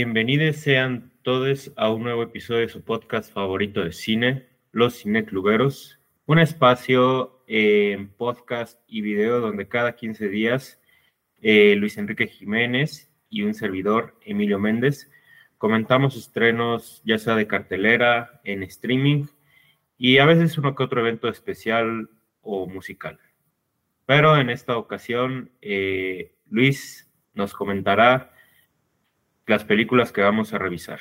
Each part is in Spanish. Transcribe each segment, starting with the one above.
Bienvenidos sean todos a un nuevo episodio de su podcast favorito de cine, Los Cinecluberos, un espacio en podcast y video donde cada 15 días eh, Luis Enrique Jiménez y un servidor, Emilio Méndez, comentamos estrenos ya sea de cartelera, en streaming y a veces uno que otro evento especial o musical. Pero en esta ocasión, eh, Luis nos comentará las películas que vamos a revisar.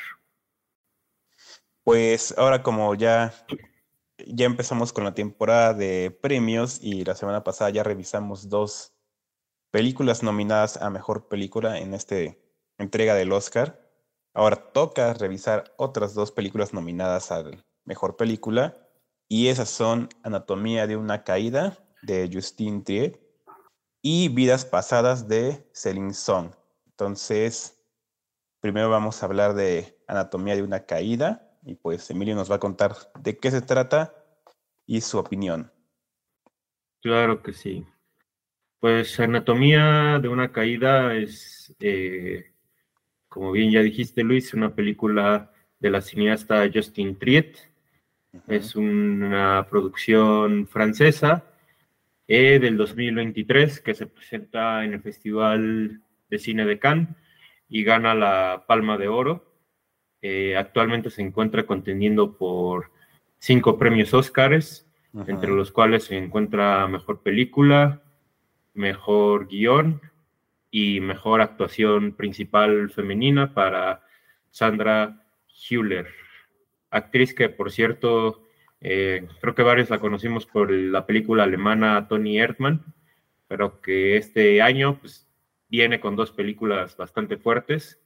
Pues ahora como ya, ya empezamos con la temporada de premios y la semana pasada ya revisamos dos películas nominadas a Mejor Película en esta entrega del Oscar. Ahora toca revisar otras dos películas nominadas a Mejor Película y esas son Anatomía de una Caída de Justine Triet y Vidas Pasadas de Celine Song. Entonces, Primero vamos a hablar de anatomía de una caída y pues Emilio nos va a contar de qué se trata y su opinión. Claro que sí. Pues anatomía de una caída es, eh, como bien ya dijiste Luis, una película de la cineasta Justin Triet. Es una producción francesa eh, del 2023 que se presenta en el Festival de Cine de Cannes y gana la Palma de Oro. Eh, actualmente se encuentra contendiendo por cinco premios Óscares, entre los cuales se encuentra Mejor Película, Mejor Guión y Mejor Actuación Principal Femenina para Sandra Hüller, actriz que, por cierto, eh, creo que varios la conocimos por la película alemana Tony Erdmann, pero que este año pues, viene con dos películas bastante fuertes.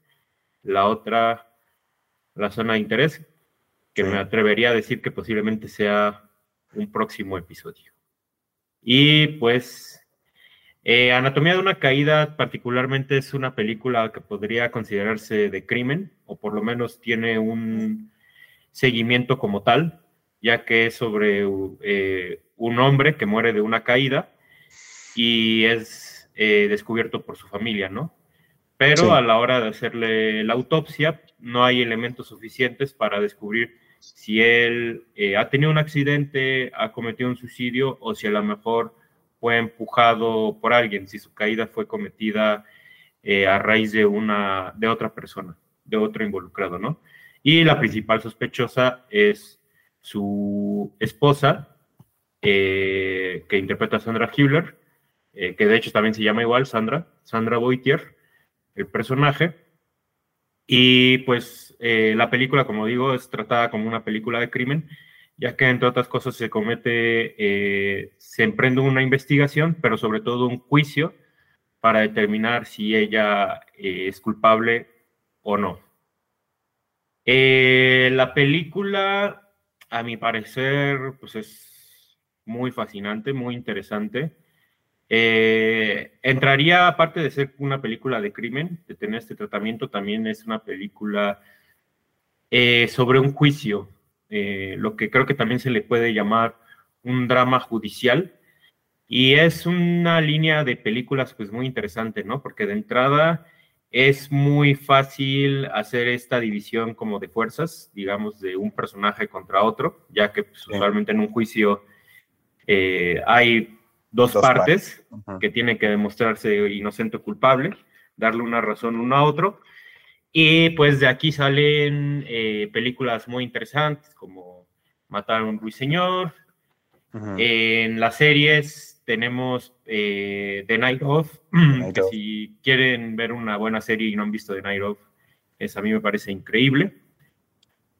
La otra, La Zona de Interés, que me atrevería a decir que posiblemente sea un próximo episodio. Y pues, eh, Anatomía de una Caída particularmente es una película que podría considerarse de crimen, o por lo menos tiene un seguimiento como tal, ya que es sobre eh, un hombre que muere de una caída y es eh, descubierto por su familia, ¿no? Pero a la hora de hacerle la autopsia, no hay elementos suficientes para descubrir si él eh, ha tenido un accidente, ha cometido un suicidio o si a lo mejor fue empujado por alguien, si su caída fue cometida eh, a raíz de una de otra persona, de otro involucrado, ¿no? Y la principal sospechosa es su esposa, que interpreta a Sandra Hüller, eh, que de hecho también se llama igual, Sandra, Sandra Boitier, el personaje. Y pues eh, la película, como digo, es tratada como una película de crimen, ya que entre otras cosas se comete, eh, se emprende una investigación, pero sobre todo un juicio para determinar si ella es culpable o no. la película, a mi parecer, pues es muy fascinante, muy interesante. Eh, entraría, aparte de ser una película de crimen, de tener este tratamiento, también es una película eh, sobre un juicio, eh, lo que creo que también se le puede llamar un drama judicial. Y es una línea de películas pues muy interesante, ¿no? Porque de entrada es muy fácil hacer esta división como de fuerzas, digamos, de un personaje contra otro, ya que pues, usualmente en un juicio hay dos, partes, que tienen que demostrarse inocente o culpable, darle una razón uno a otro. Y pues de aquí salen eh, películas muy interesantes como Matar a un ruiseñor. En las series tenemos eh, The Night Of, que si quieren ver una buena serie y no han visto The Night Of, es, a mí me parece increíble.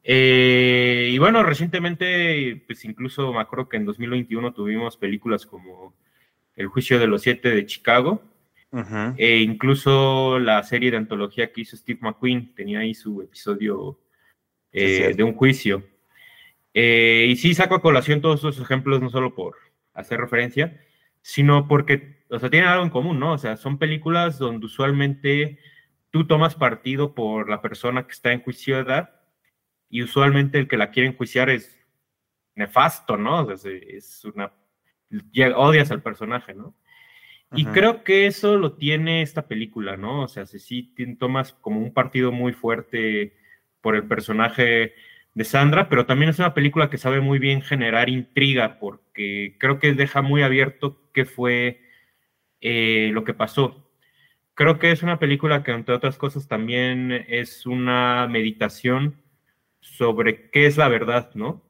Eh, y bueno, recientemente, pues incluso me acuerdo que en 2021 tuvimos películas como El juicio de los siete de Chicago, e incluso la serie de antología que hizo Steve McQueen tenía ahí su episodio eh, de un juicio. Eh, y sí saco a colación todos esos ejemplos, no solo por hacer referencia, sino porque, o sea, tienen algo en común, ¿no? O sea, son películas donde usualmente tú tomas partido por la persona que está enjuiciada y usualmente el que la quiere enjuiciar es nefasto, ¿no? O sea, es una... odias al personaje, ¿no? Y creo que eso lo tiene esta película, ¿no? O sea, si sí tomas como un partido muy fuerte por el personaje de Sandra, pero también es una película que sabe muy bien generar intriga, porque creo que deja muy abierto qué fue eh, lo que pasó. Creo que es una película que, entre otras cosas, también es una meditación sobre qué es la verdad, ¿no?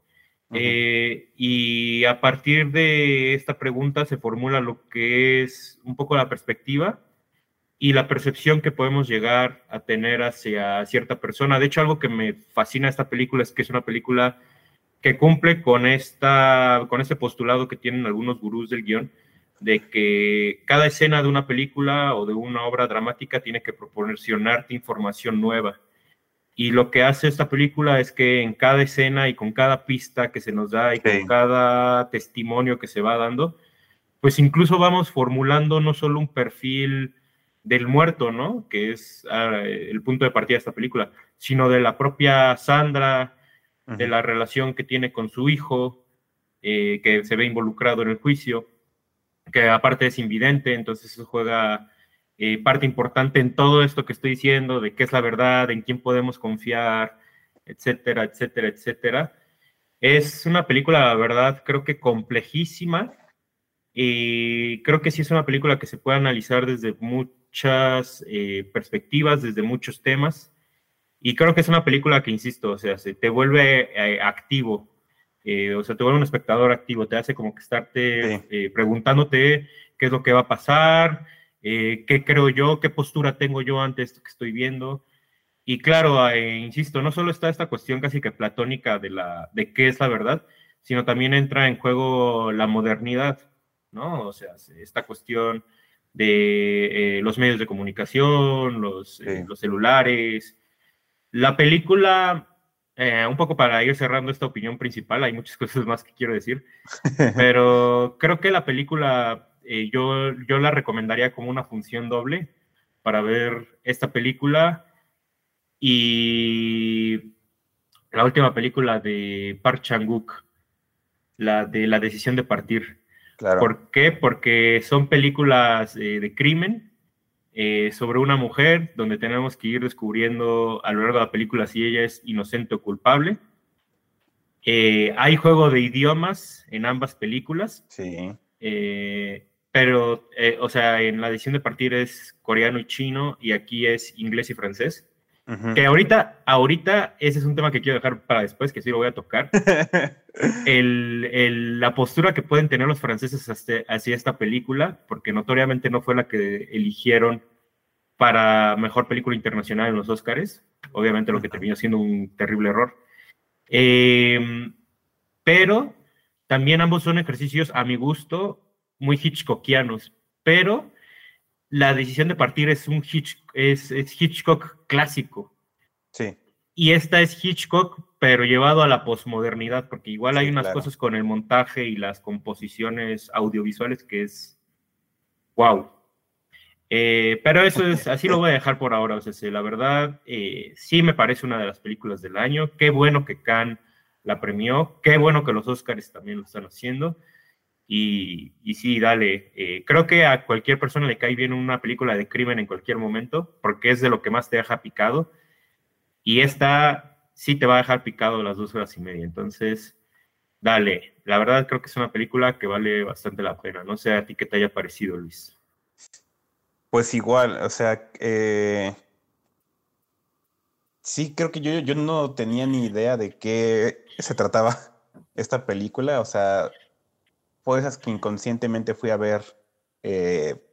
Eh, y a partir de esta pregunta se formula lo que es un poco la perspectiva y la percepción que podemos llegar a tener hacia cierta persona. De hecho, algo que me fascina esta película es que es una película que cumple con, esta, con este postulado que tienen algunos gurús del guion, de que cada escena de una película o de una obra dramática tiene que proporcionarte información nueva. Y lo que hace esta película es que en cada escena y con cada pista que se nos da y con cada testimonio que se va dando, pues incluso vamos formulando no solo un perfil del muerto, ¿no? Que es ah, el punto de partida de esta película, sino de la propia Sandra, de la relación que tiene con su hijo, eh, que se ve involucrado en el juicio, que aparte es invidente, entonces eso juega eh, parte importante en todo esto que estoy diciendo, de qué es la verdad, en quién podemos confiar, etcétera, etcétera, etcétera. Es una película, la verdad, creo que complejísima y creo que sí es una película que se puede analizar desde muchas eh, perspectivas, desde muchos temas. Y creo que es una película que, insisto, o sea, se te vuelve eh, activo, o sea, te vuelve un espectador activo, te hace como que estarte preguntándote qué es lo que va a pasar, eh, qué creo yo, qué postura tengo yo ante esto que estoy viendo. Y claro, eh, insisto, no solo está esta cuestión casi que platónica de, la, de qué es la verdad, sino también entra en juego la modernidad, ¿no? O sea, esta cuestión de eh, los medios de comunicación, los, los celulares. La película, un poco para ir cerrando esta opinión principal, hay muchas cosas más que quiero decir, pero creo que la película eh, yo, yo la recomendaría como una función doble para ver esta película y la última película de Park Chang-wook, la de La decisión de partir. ¿Por qué? Porque son películas eh, de crimen eh, sobre una mujer donde tenemos que ir descubriendo a lo largo de la película si ella es inocente o culpable. hay juego de idiomas en ambas películas. Sí pero, eh, o sea, en la edición de partir es coreano y chino y aquí es inglés y francés. Que ahorita, ahorita, ese es un tema que quiero dejar para después, que sí lo voy a tocar. el, la postura que pueden tener los franceses hacia, esta película, porque notoriamente no fue la que eligieron para mejor película internacional en los Oscars, obviamente lo que terminó siendo un terrible error. Em, pero también ambos son ejercicios, a mi gusto, muy Hitchcockianos, pero la decisión de partir es un es, Hitchcock clásico. Sí. Y esta es Hitchcock, pero llevado a la posmodernidad, porque igual hay unas cosas con el montaje y las composiciones audiovisuales que es wow. Eh, pero eso es, así lo voy a dejar por ahora. O sea, la verdad, eh, sí me parece una de las películas del año. Qué bueno que Khan la premió. Qué bueno que los Oscars también lo están haciendo. Y, sí, dale. Eh, creo que a cualquier persona le cae bien una película de crimen en cualquier momento, porque es de lo que más te deja picado. Y esta sí te va a dejar picado las dos horas y media. Entonces, dale. La verdad creo que es una película que vale bastante la pena. No sé a ti qué te haya parecido, Luis. Pues igual, o sea, eh, sí, creo que yo, yo no tenía ni idea de qué se trataba esta película. O sea, fue esas que inconscientemente fui a ver eh,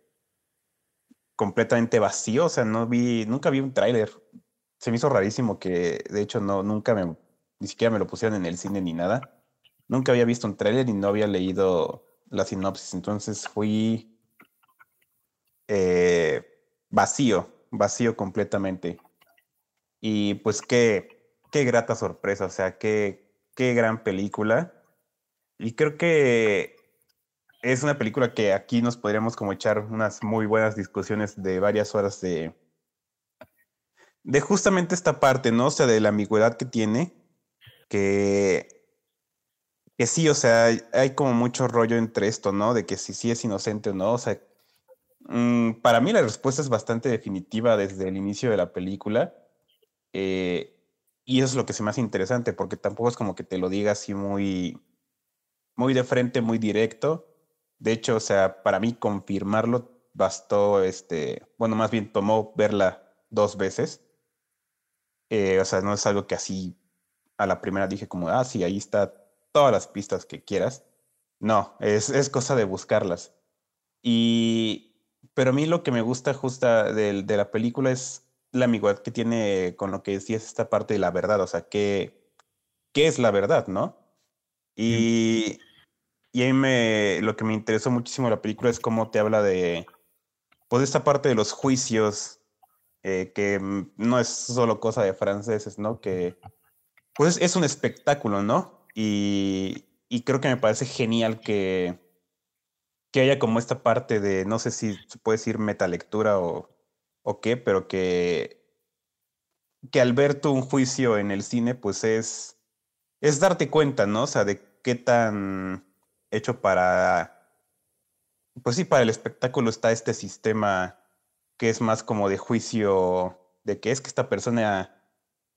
completamente vacío, o sea, no vi, nunca vi un tráiler. Se me hizo rarísimo que, de hecho, no, nunca me, ni siquiera me lo pusieron en el cine ni nada. Nunca había visto un tráiler y no había leído la sinopsis, entonces fui eh, vacío, vacío completamente. Y pues qué, qué grata sorpresa, o sea, qué, qué gran película. Y creo que es una película que aquí nos podríamos como echar unas muy buenas discusiones de varias horas de, de justamente esta parte, ¿no? O sea, de la ambigüedad que tiene, que, que sí, o sea, hay como mucho rollo entre esto, ¿no? De que si sí es inocente o no, o sea, mm, para mí la respuesta es bastante definitiva desde el inicio de la película. Eh, y eso es lo que se hace interesante, porque tampoco es como que te lo diga así muy, muy de frente, muy directo. De hecho, o sea, para mí confirmarlo bastó, este, bueno, más bien tomó verla dos veces. Eh, o sea, no es algo que así a la primera dije como, ah, sí, ahí está todas las pistas que quieras. No, es, es cosa de buscarlas. Y, pero a mí lo que me gusta justa de, de la película es la amigüedad que tiene con lo que decías esta parte de la verdad, o sea, ¿qué, qué es la verdad, no? Y, y a mí me, lo que me interesó muchísimo de la película es cómo te habla de, pues, esta parte de los juicios, eh, que no es solo cosa de franceses, ¿no? Que, pues, es un espectáculo, ¿no? Y, y creo que me parece genial que, que haya como esta parte de, no sé si se puede decir metalectura o, o qué, pero que, que al ver tú un juicio en el cine, pues es, es darte cuenta, ¿no? O sea, de qué tan hecho para, pues sí, para el espectáculo está este sistema que es más como de juicio de que es que esta persona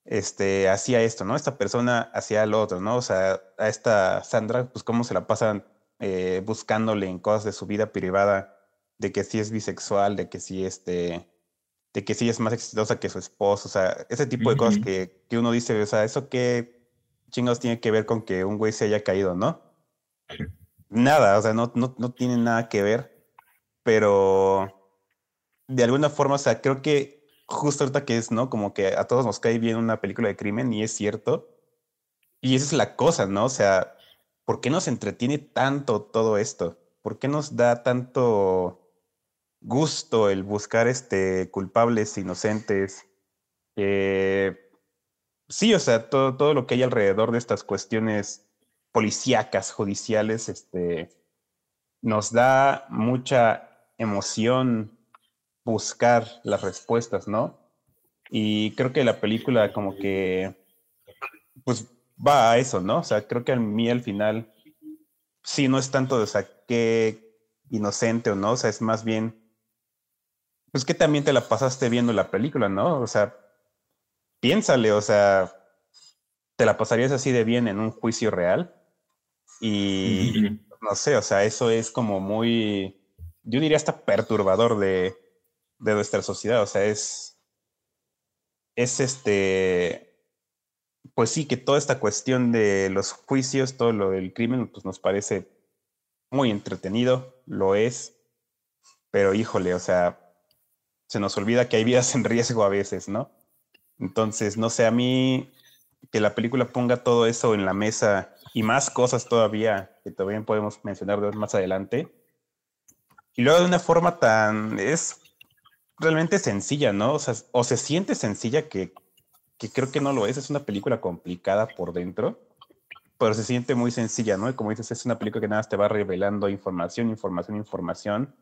este, hacía esto, ¿no? Esta persona hacía lo otro, ¿no? O sea, a esta Sandra, pues cómo se la pasan eh, buscándole en cosas de su vida privada, de que sí es bisexual, de que sí, este, de que sí es más exitosa que su esposo, o sea, ese tipo de cosas que, que, uno dice, o sea, eso qué chingados tiene que ver con que un güey se haya caído, ¿no? Nada, o sea, no, no, no nada que ver, pero de alguna forma, o sea, creo que justo ahorita que es, ¿no? Como que a todos nos cae bien una película de crimen y es cierto. Y esa es la cosa, ¿no? O sea, ¿por qué nos entretiene tanto todo esto? ¿Por qué nos da tanto gusto el buscar este, culpables, inocentes? Eh, sí, o sea, todo, todo lo que hay alrededor de estas cuestiones policíacas, judiciales, este, nos da mucha emoción buscar las respuestas, ¿no? Y creo que la película como que, pues va a eso, ¿no? O sea, creo que a mí al final, sí, no es tanto de, o inocente o no, o sea, es más bien, pues que también te la pasaste viendo la película, ¿no? O sea, piénsale, o sea, te la pasarías así de bien en un juicio real y no sé, o sea, eso es como muy, yo diría hasta perturbador de, de nuestra sociedad, o sea, es, es este, pues sí, que toda esta cuestión de los juicios, todo lo del crimen, pues nos parece muy entretenido, lo es, pero híjole, o sea, se nos olvida que hay vidas en riesgo a veces, ¿no? Entonces, no sé, a mí que la película ponga todo eso en la mesa y más cosas todavía que todavía podemos mencionar más adelante. Y luego de una forma tan, es realmente sencilla, ¿no? O se siente sencilla que que creo que no lo es, es una película complicada por dentro, pero se siente muy sencilla, ¿no? Y como dices, es una película que nada más te va revelando información, información, información,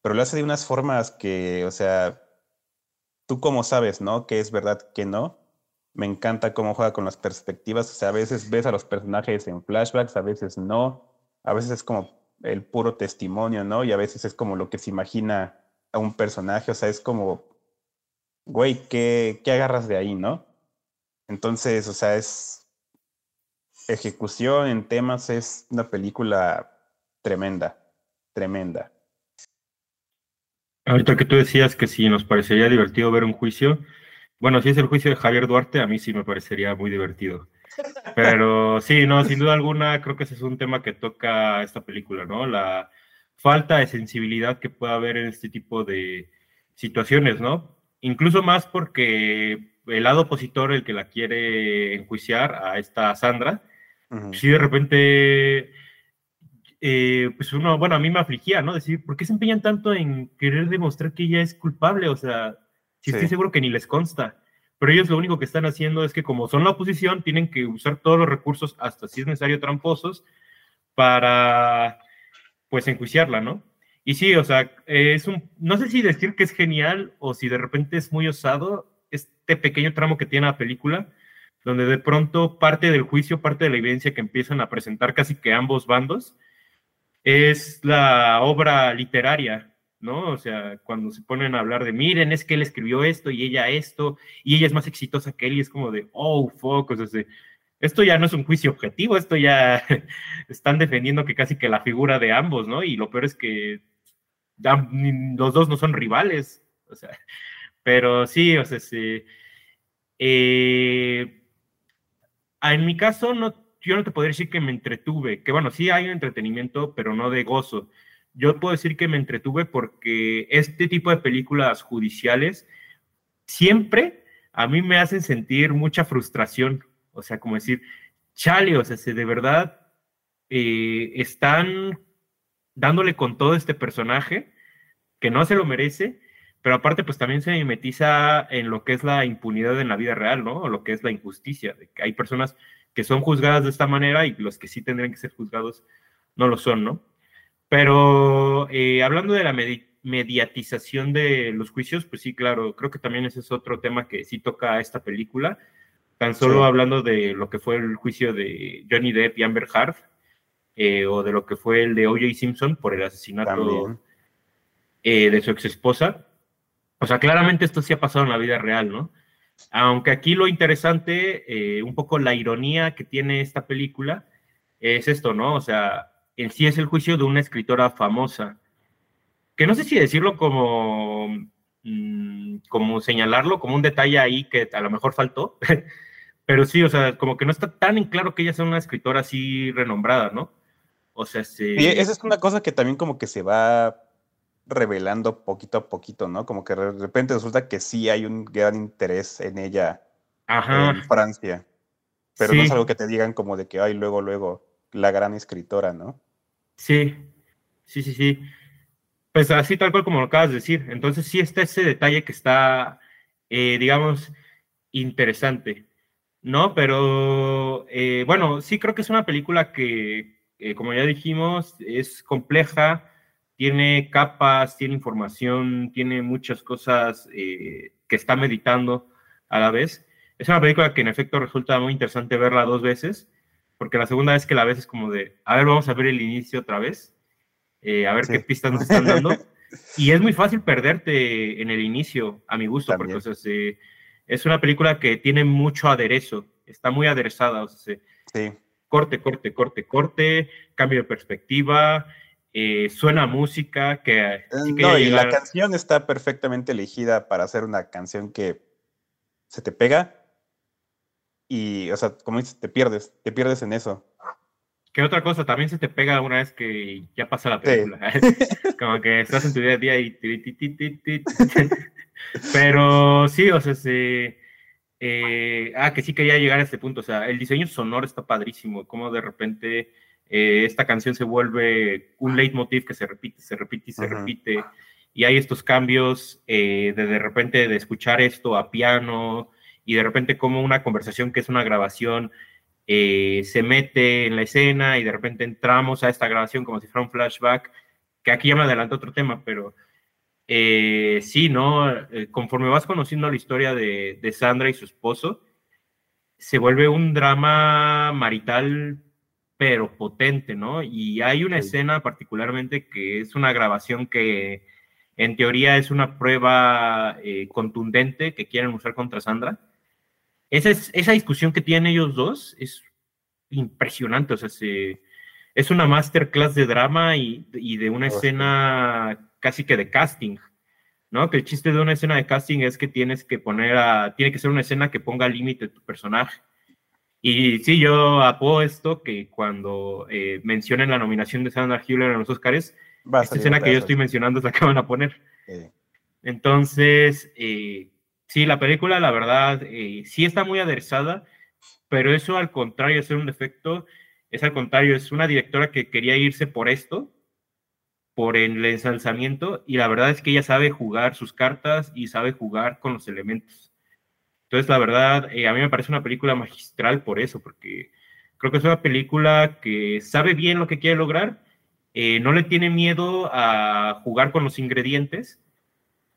pero lo hace de unas formas que, o sea, tú como sabes, ¿no? Que es verdad, que no. Me encanta cómo juega con las perspectivas, o sea, a veces ves a los personajes en flashbacks, a veces no, a veces es como el puro testimonio, ¿no? Y a veces es como lo que se imagina a un personaje, o sea, es como, güey, ¿qué, qué agarras de ahí, no? Entonces, o sea, es ejecución en temas, es una película tremenda, tremenda. Ahorita que tú decías que si nos parecería divertido ver un juicio, bueno, si es el juicio de Javier Duarte, a mí sí me parecería muy divertido. Pero sí, no, sin duda alguna, creo que ese es un tema que toca esta película, ¿no? La falta de sensibilidad que puede haber en este tipo de situaciones, ¿no? Incluso más porque el lado opositor, el que la quiere enjuiciar a esta Sandra, si de repente, eh, pues uno, bueno, a mí me afligía, ¿no? Decir, ¿por qué se empeñan tanto en querer demostrar que ella es culpable? O sea, si estoy seguro que ni les consta. Pero ellos lo único que están haciendo es que como son la oposición, tienen que usar todos los recursos, hasta si es necesario tramposos, para, pues, enjuiciarla, ¿no? Y sí, o sea, es un, no sé si decir que es genial o si de repente es muy osado, este pequeño tramo que tiene la película, donde de pronto parte del juicio, parte de la evidencia que empiezan a presentar casi que ambos bandos, es la obra literaria ¿no? O sea, cuando se ponen a hablar de, miren, es que él escribió esto y ella esto, y ella es más exitosa que él, y es como de, oh, fuck, o sea, esto ya no es un juicio objetivo, esto ya están defendiendo que casi que la figura de ambos, ¿no? Y lo peor es que los dos no son rivales, o sea, pero sí, o sea, sí. Eh, en mi caso, no, yo no te podría decir que me entretuve, que bueno, sí hay un entretenimiento, pero no de gozo. Yo puedo decir que me entretuve porque este tipo de películas judiciales siempre a mí me hacen sentir mucha frustración o sea, como decir, chale, o sea, si de verdad eh, están dándole con todo este personaje que no se lo merece, pero aparte pues también se mimetiza en lo que es la impunidad en la vida real, ¿no? O lo que es la injusticia, de que hay personas que son juzgadas de esta manera y los que sí tendrían que ser juzgados no lo son, ¿no? Pero eh, hablando de la mediatización de los juicios, pues sí, claro, creo que también ese es otro tema que sí toca esta película Tan solo hablando de lo que fue el juicio de Johnny Depp y Amber Heard, eh, o de lo que fue el de O.J. Simpson por el asesinato eh, de su ex esposa. O sea, claramente esto sí ha pasado en la vida real, ¿no? Aunque aquí lo interesante, eh, un poco la ironía que tiene esta película, es esto, ¿no? O sea, en sí es el juicio de una escritora famosa, que no sé si decirlo como, mm, como señalarlo, como un detalle ahí que a lo mejor faltó, Pero sí, o sea, como que no está tan en claro que ella sea una escritora así renombrada, ¿no? O sea, sí. Sí, esa es una cosa que también como que se va revelando poquito a poquito, ¿no? Como que de repente resulta que sí hay un gran interés en ella en Francia. Pero no es algo que te digan como de que, ay, luego, luego, la gran escritora, ¿no? Sí, sí, sí, sí. Pues así tal cual como lo acabas de decir. Entonces sí está ese detalle que está, eh, digamos, interesante. ¿no? Pero eh, bueno, sí creo que es una película que, eh, como ya dijimos, es compleja, tiene capas, tiene información, tiene muchas cosas que está meditando a la vez. Es una película que en efecto resulta muy interesante verla dos veces, porque la segunda vez que la ves es como de, a ver, vamos a ver el inicio otra vez, a ver qué pistas nos están dando. y es muy fácil perderte en el inicio, a mi gusto, porque o sea, se, es una película que tiene mucho aderezo, está muy aderezada, o sea, sí. corte, corte, corte, corte, cambio de perspectiva, eh, suena música que... Eh, no, y la canción está perfectamente elegida para hacer una canción que se te pega y, o sea, como dices, te pierdes, te pierdes en eso. ¿Qué otra cosa? También se te pega una vez que ya pasa la película. como que estás en tu día a día y... Pero sí, o sea, se, eh, ah, que sí quería llegar a este punto. O sea, el diseño sonoro está padrísimo. Como de repente eh, esta canción se vuelve un leitmotiv que se repite, se repite y se repite. Y hay estos cambios eh, de de repente de escuchar esto a piano y de repente como una conversación que es una grabación se mete en la escena y de repente entramos a esta grabación como si fuera un flashback, que aquí ya me adelanto otro tema, pero eh, sí, ¿no? Eh, conforme vas conociendo la historia de, Sandra y su esposo, se vuelve un drama marital, pero potente, ¿no? Y hay una escena particularmente que es una grabación que en teoría es una prueba eh, contundente que quieren usar contra Sandra. Esa, esa discusión que tienen ellos dos es impresionante, o sea, es una masterclass de drama y, y de una escena casi que de casting, ¿no? Que el chiste de una escena de casting es que tienes que poner a, tiene que ser una escena que ponga límite tu personaje. Y sí, yo apuesto que cuando eh, mencionen la nominación de Sandra Hüller en los Oscars, esta escena que yo estoy mencionando es la que van a poner. Entonces, eh, sí, la película, la verdad, eh, sí está muy aderezada, pero eso al contrario ser un defecto, es al contrario, es una directora que quería irse por esto, por el ensalzamiento y la verdad es que ella sabe jugar sus cartas y sabe jugar con los elementos. Entonces, la verdad, eh, a mí me parece una película magistral por eso, porque creo que es una película que sabe bien lo que quiere lograr, eh, no le tiene miedo a jugar con los ingredientes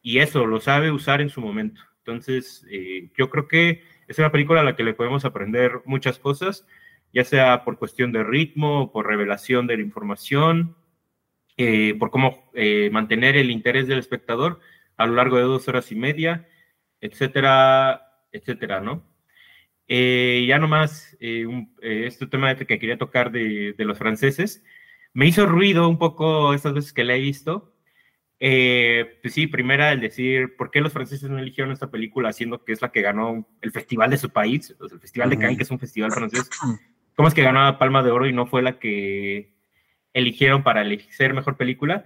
y eso lo sabe usar en su momento. Entonces, eh, yo creo que es una película a la que le podemos aprender muchas cosas, ya sea por cuestión de ritmo, por revelación de la información, eh, por cómo eh, mantener el interés del espectador a lo largo de dos horas y media, etcétera, etcétera, ¿no? Eh, ya nomás, este tema que quería tocar de, de, los franceses, me hizo ruido un poco estas veces que la he visto. Pues sí, primera, el decir, ¿por qué los franceses no eligieron esta película siendo que es la que ganó el festival de su país, el Festival de Cannes, que es un festival francés? ¿Cómo es que ganó la Palma de Oro y no fue la que eligieron para ser mejor película.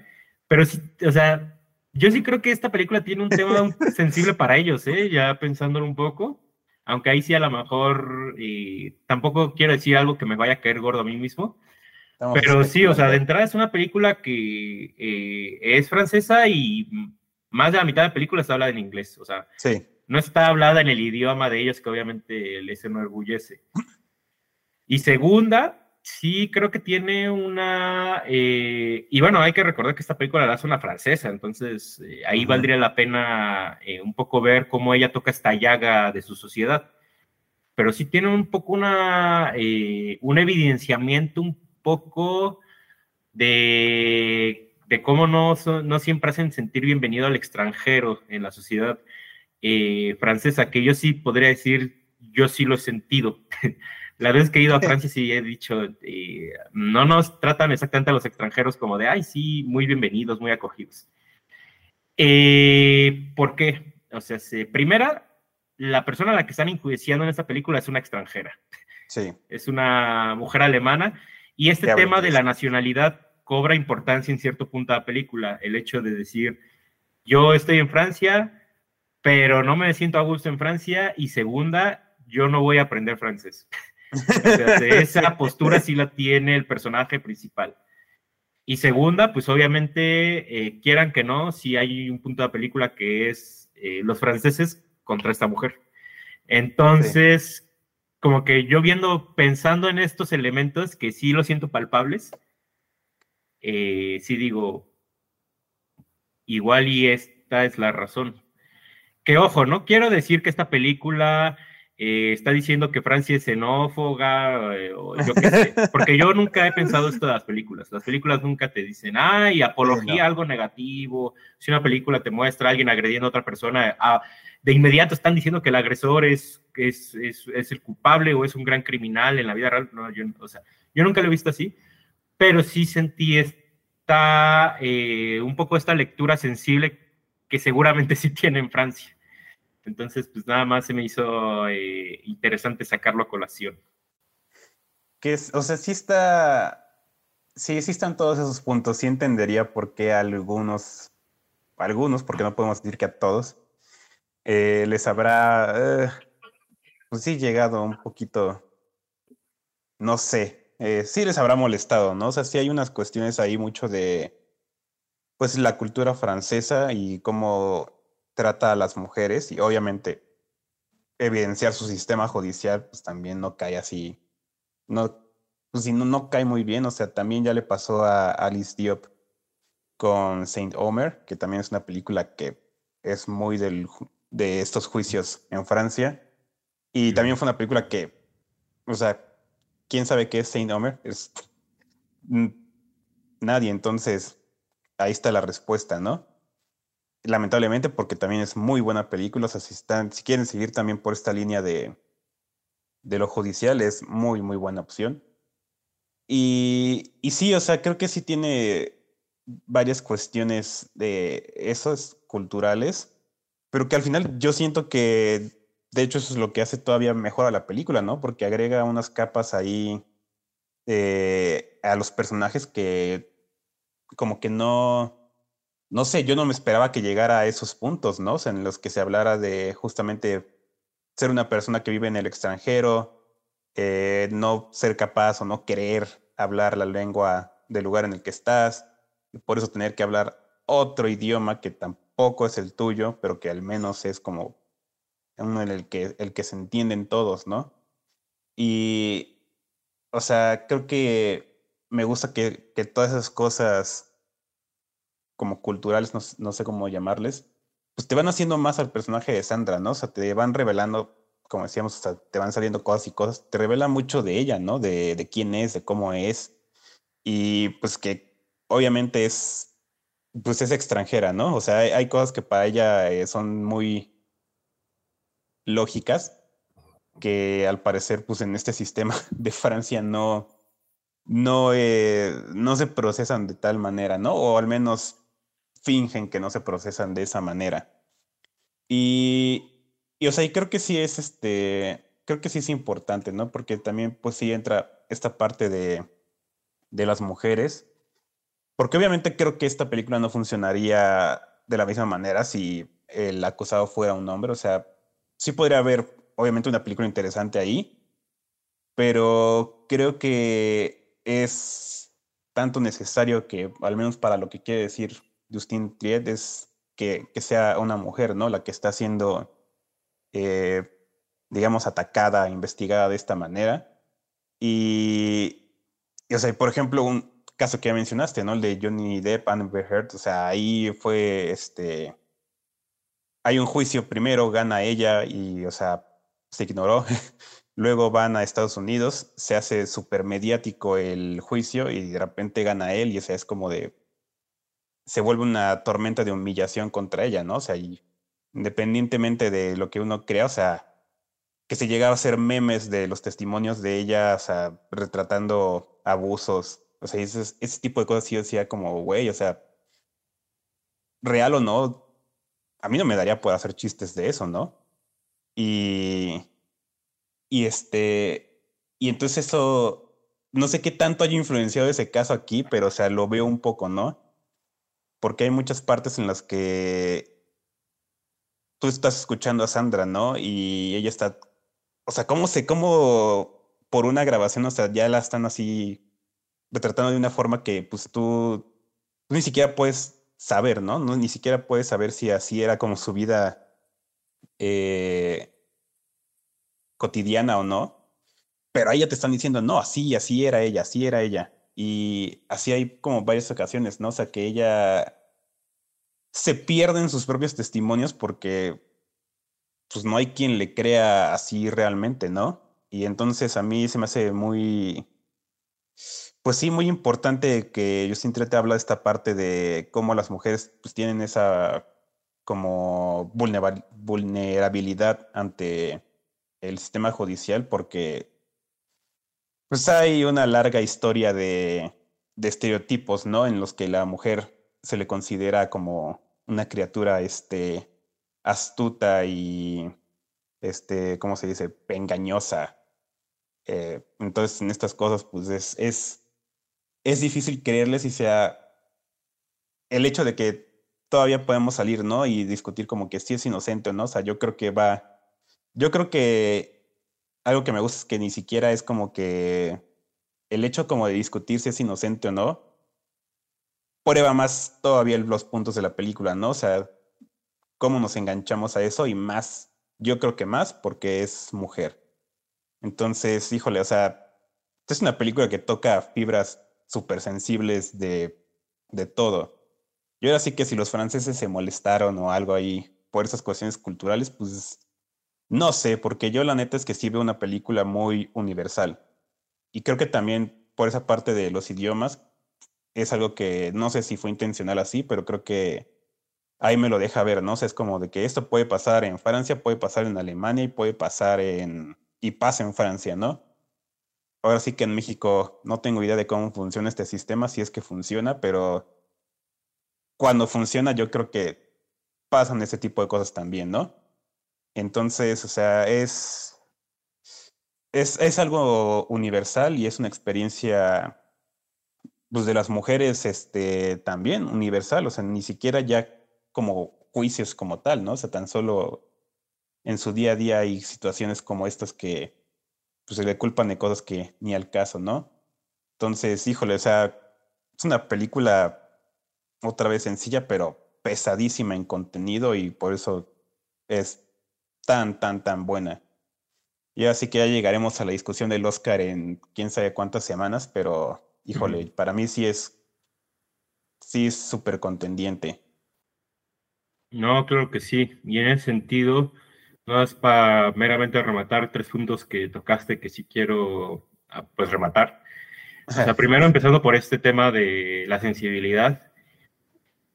Pero sí, o sea, yo sí creo que esta película tiene un tema sensible para ellos, ¿eh? ya pensándolo un poco. Aunque ahí sí a lo mejor y tampoco quiero decir algo que me vaya a caer gordo a mí mismo. Pero sí, o sea, de entrada es una película que eh, es francesa y más de la mitad de la película está hablada en inglés. O sea, sí. no está hablada en el idioma de ellos que obviamente les enorgullece. Y segunda, sí creo que tiene una... Eh, y bueno, hay que recordar que esta película la hace una francesa, entonces eh, ahí valdría la pena eh, un poco ver cómo ella toca esta llaga de su sociedad. Pero sí tiene un poco una, un evidenciamiento un poco de, de cómo no, no siempre hacen sentir bienvenido al extranjero en la sociedad francesa, que yo sí podría decir, yo sí lo he sentido. La vez que he ido a Francia sí he dicho, eh, no nos tratan exactamente a los extranjeros como de, ay, sí, muy bienvenidos, muy acogidos. Eh, ¿Por qué? O sea, primera, la persona a la que están enjuiciando en esta película es una extranjera. Sí. Es una mujer alemana. Y este tema de la nacionalidad cobra importancia en cierto punto de la película. El hecho de decir, yo estoy en Francia, pero no me siento a gusto en Francia. Y segunda, yo no voy a aprender francés. esa postura sí la tiene el personaje principal. Y segunda, pues obviamente, eh, quieran que no, si hay un punto de la película que es eh, los franceses contra esta mujer. Entonces, como que yo viendo, pensando en estos elementos que sí lo siento palpables, eh, sí digo, igual y esta es la razón. Que ojo, no quiero decir que esta película eh, está diciendo que Francia es xenófoga, eh, o yo qué sé, porque yo nunca he pensado esto de las películas. Las películas nunca te dicen, ay, apología, algo negativo. Si una película te muestra a alguien agrediendo a otra persona, ah, de inmediato están diciendo que el agresor es, es, es, el culpable o es un gran criminal en la vida real. No, yo, o sea, yo nunca lo he visto así, pero sí sentí esta, eh, un poco esta lectura sensible que seguramente sí tiene en Francia. Entonces, pues nada más se me hizo eh, interesante sacarlo a colación. Que o sea, sí está, sí, sí están todos esos puntos. Sí entendería por qué algunos, algunos, porque no podemos decir que a todos, eh, les habrá, eh, pues sí, llegado un poquito, no sé, sí les habrá molestado, ¿no? O sea, sí hay unas cuestiones ahí mucho de, pues, la cultura francesa y cómo trata a las mujeres y obviamente evidenciar su sistema judicial, pues también no cae así, no, pues no, no cae muy bien, o sea, también ya le pasó a Alice Diop con Saint Omer, que también es una película que es muy del, de estos juicios en Francia, y también fue una película que, o sea, ¿quién sabe qué es Saint Omer? Es nadie, entonces ahí está la respuesta, ¿no? Lamentablemente, porque también es muy buena película. O sea, si, están, si quieren seguir también por esta línea de, de lo judicial, es muy, muy buena opción. Y, y sí, o sea, creo que sí tiene varias cuestiones de esos culturales, pero que al final yo siento que, de hecho, eso es lo que hace todavía mejor a la película, ¿no? Porque agrega unas capas ahí eh, a los personajes que como que no, no sé, yo no me esperaba que llegara a esos puntos, ¿no? En los que se hablara de justamente ser una persona que vive en el extranjero, eh, no ser capaz o no querer hablar la lengua del lugar en el que estás, y por eso tener que hablar otro idioma que tampoco es el tuyo, pero que al menos es como uno en el que, el que se entienden todos, ¿no? Y, o sea, creo que me gusta que, que todas esas cosas como culturales, no, sé cómo llamarles, pues te van haciendo más al personaje de Sandra, ¿no? O sea, te van revelando, como decíamos, o sea, te van saliendo cosas y cosas, te revela mucho de ella, ¿no? De, de quién es, de cómo es, y pues que obviamente es, pues es extranjera, ¿no? O sea, hay, cosas que para ella eh, son muy lógicas, que al parecer, pues en este sistema de Francia no, no, eh, no se procesan de tal manera, ¿no? O al menos fingen que no se procesan de esa manera. Y, y o sea, y creo que sí es este, creo que sí es importante, ¿no? Porque también, pues sí entra esta parte de, de las mujeres. Porque obviamente creo que esta película no funcionaría de la misma manera si el acusado fuera un hombre. O sea, sí podría haber, obviamente, una película interesante ahí, pero creo que es tanto necesario que, al menos para lo que quiere decir Justin Triet, es que, que sea una mujer, ¿no? La que está siendo, eh, digamos, atacada, investigada de esta manera. Y, o sea, por ejemplo, un caso que ya mencionaste, ¿no? El de Johnny Depp, Amber Heard, o sea, ahí fue, este, hay un juicio primero, gana ella y, o sea, se ignoró. Luego van a Estados Unidos, se hace súper mediático el juicio y de repente gana él y, o sea, es como de, se vuelve una tormenta de humillación contra ella, ¿no? O sea, y independientemente de lo que uno crea, o sea, que se llegaba a hacer memes de los testimonios de ella, o sea, retratando abusos, o sea, ese, ese tipo de cosas sí decía como, güey, o sea, real o no, a mí no me daría por hacer chistes de eso, ¿no? Y, y este, y entonces eso, no sé qué tanto haya influenciado ese caso aquí, pero o sea, lo veo un poco, ¿no? Porque hay muchas partes en las que tú estás escuchando a Sandra, ¿no? Y ella está o sea, ¿cómo se, cómo por una grabación, o sea, ya la están así retratando de una forma que pues tú, ni siquiera puedes saber, ¿no? ¿no? Ni siquiera puedes saber si así era como su vida eh, cotidiana o no. Pero ahí ya te están diciendo, no, así, así era ella, así era ella. Y así hay como varias ocasiones, ¿no? O sea, que ella se pierde en sus propios testimonios porque pues no hay quien le crea así realmente, ¿no? Y entonces a mí se me hace muy, pues sí, muy importante que Justin Trete habla de esta parte de cómo las mujeres pues tienen esa como vulnerabilidad ante el sistema judicial porque pues hay una larga historia de, de estereotipos, ¿no? En los que la mujer se le considera como una criatura, este, astuta y, este, ¿cómo se dice? Engañosa. Eh, entonces, en estas cosas, pues es, es, es difícil creerles y sea el hecho de que todavía podemos salir, ¿no? Y discutir como que sí es inocente o no. O sea, yo creo que va, yo creo que algo que me gusta es que ni siquiera es como que el hecho como de discutir si es inocente o no, prueba más todavía los puntos de la película, ¿no? O sea, cómo nos enganchamos a eso y más, yo creo que más porque es mujer. Entonces, híjole, o sea, es una película que toca fibras súper sensibles de, de todo. Yo ahora sí que si los franceses se molestaron o algo ahí por esas cuestiones culturales, pues no sé, porque yo la neta es que sí veo una película muy universal. Y creo que también por esa parte de los idiomas es algo que no sé si fue intencional así, pero creo que ahí me lo deja ver, ¿no? O es como de que esto puede pasar en Francia, puede pasar en Alemania y puede pasar en... y pasa en Francia, ¿no? Ahora sí que en México no tengo idea de cómo funciona este sistema, si es que funciona, pero cuando funciona yo creo que pasan ese tipo de cosas también, ¿no? Entonces, o sea, es, es, es algo universal y es una experiencia pues, de las mujeres este, también universal, o sea, ni siquiera ya como juicios como tal, ¿no? O sea, tan solo en su día a día hay situaciones como estas que pues, se le culpan de cosas que ni al caso, ¿no? Entonces, híjole, o sea, es una película otra vez sencilla, pero pesadísima en contenido y por eso es tan, tan, tan buena. Y así que ya llegaremos a la discusión del Oscar en quién sabe cuántas semanas, pero híjole, para mí sí es, sí es súper contendiente. No, creo que sí. Y en ese sentido, no es para meramente rematar tres puntos que tocaste que sí quiero ah, pues rematar. O sea, primero empezando por este tema de la sensibilidad.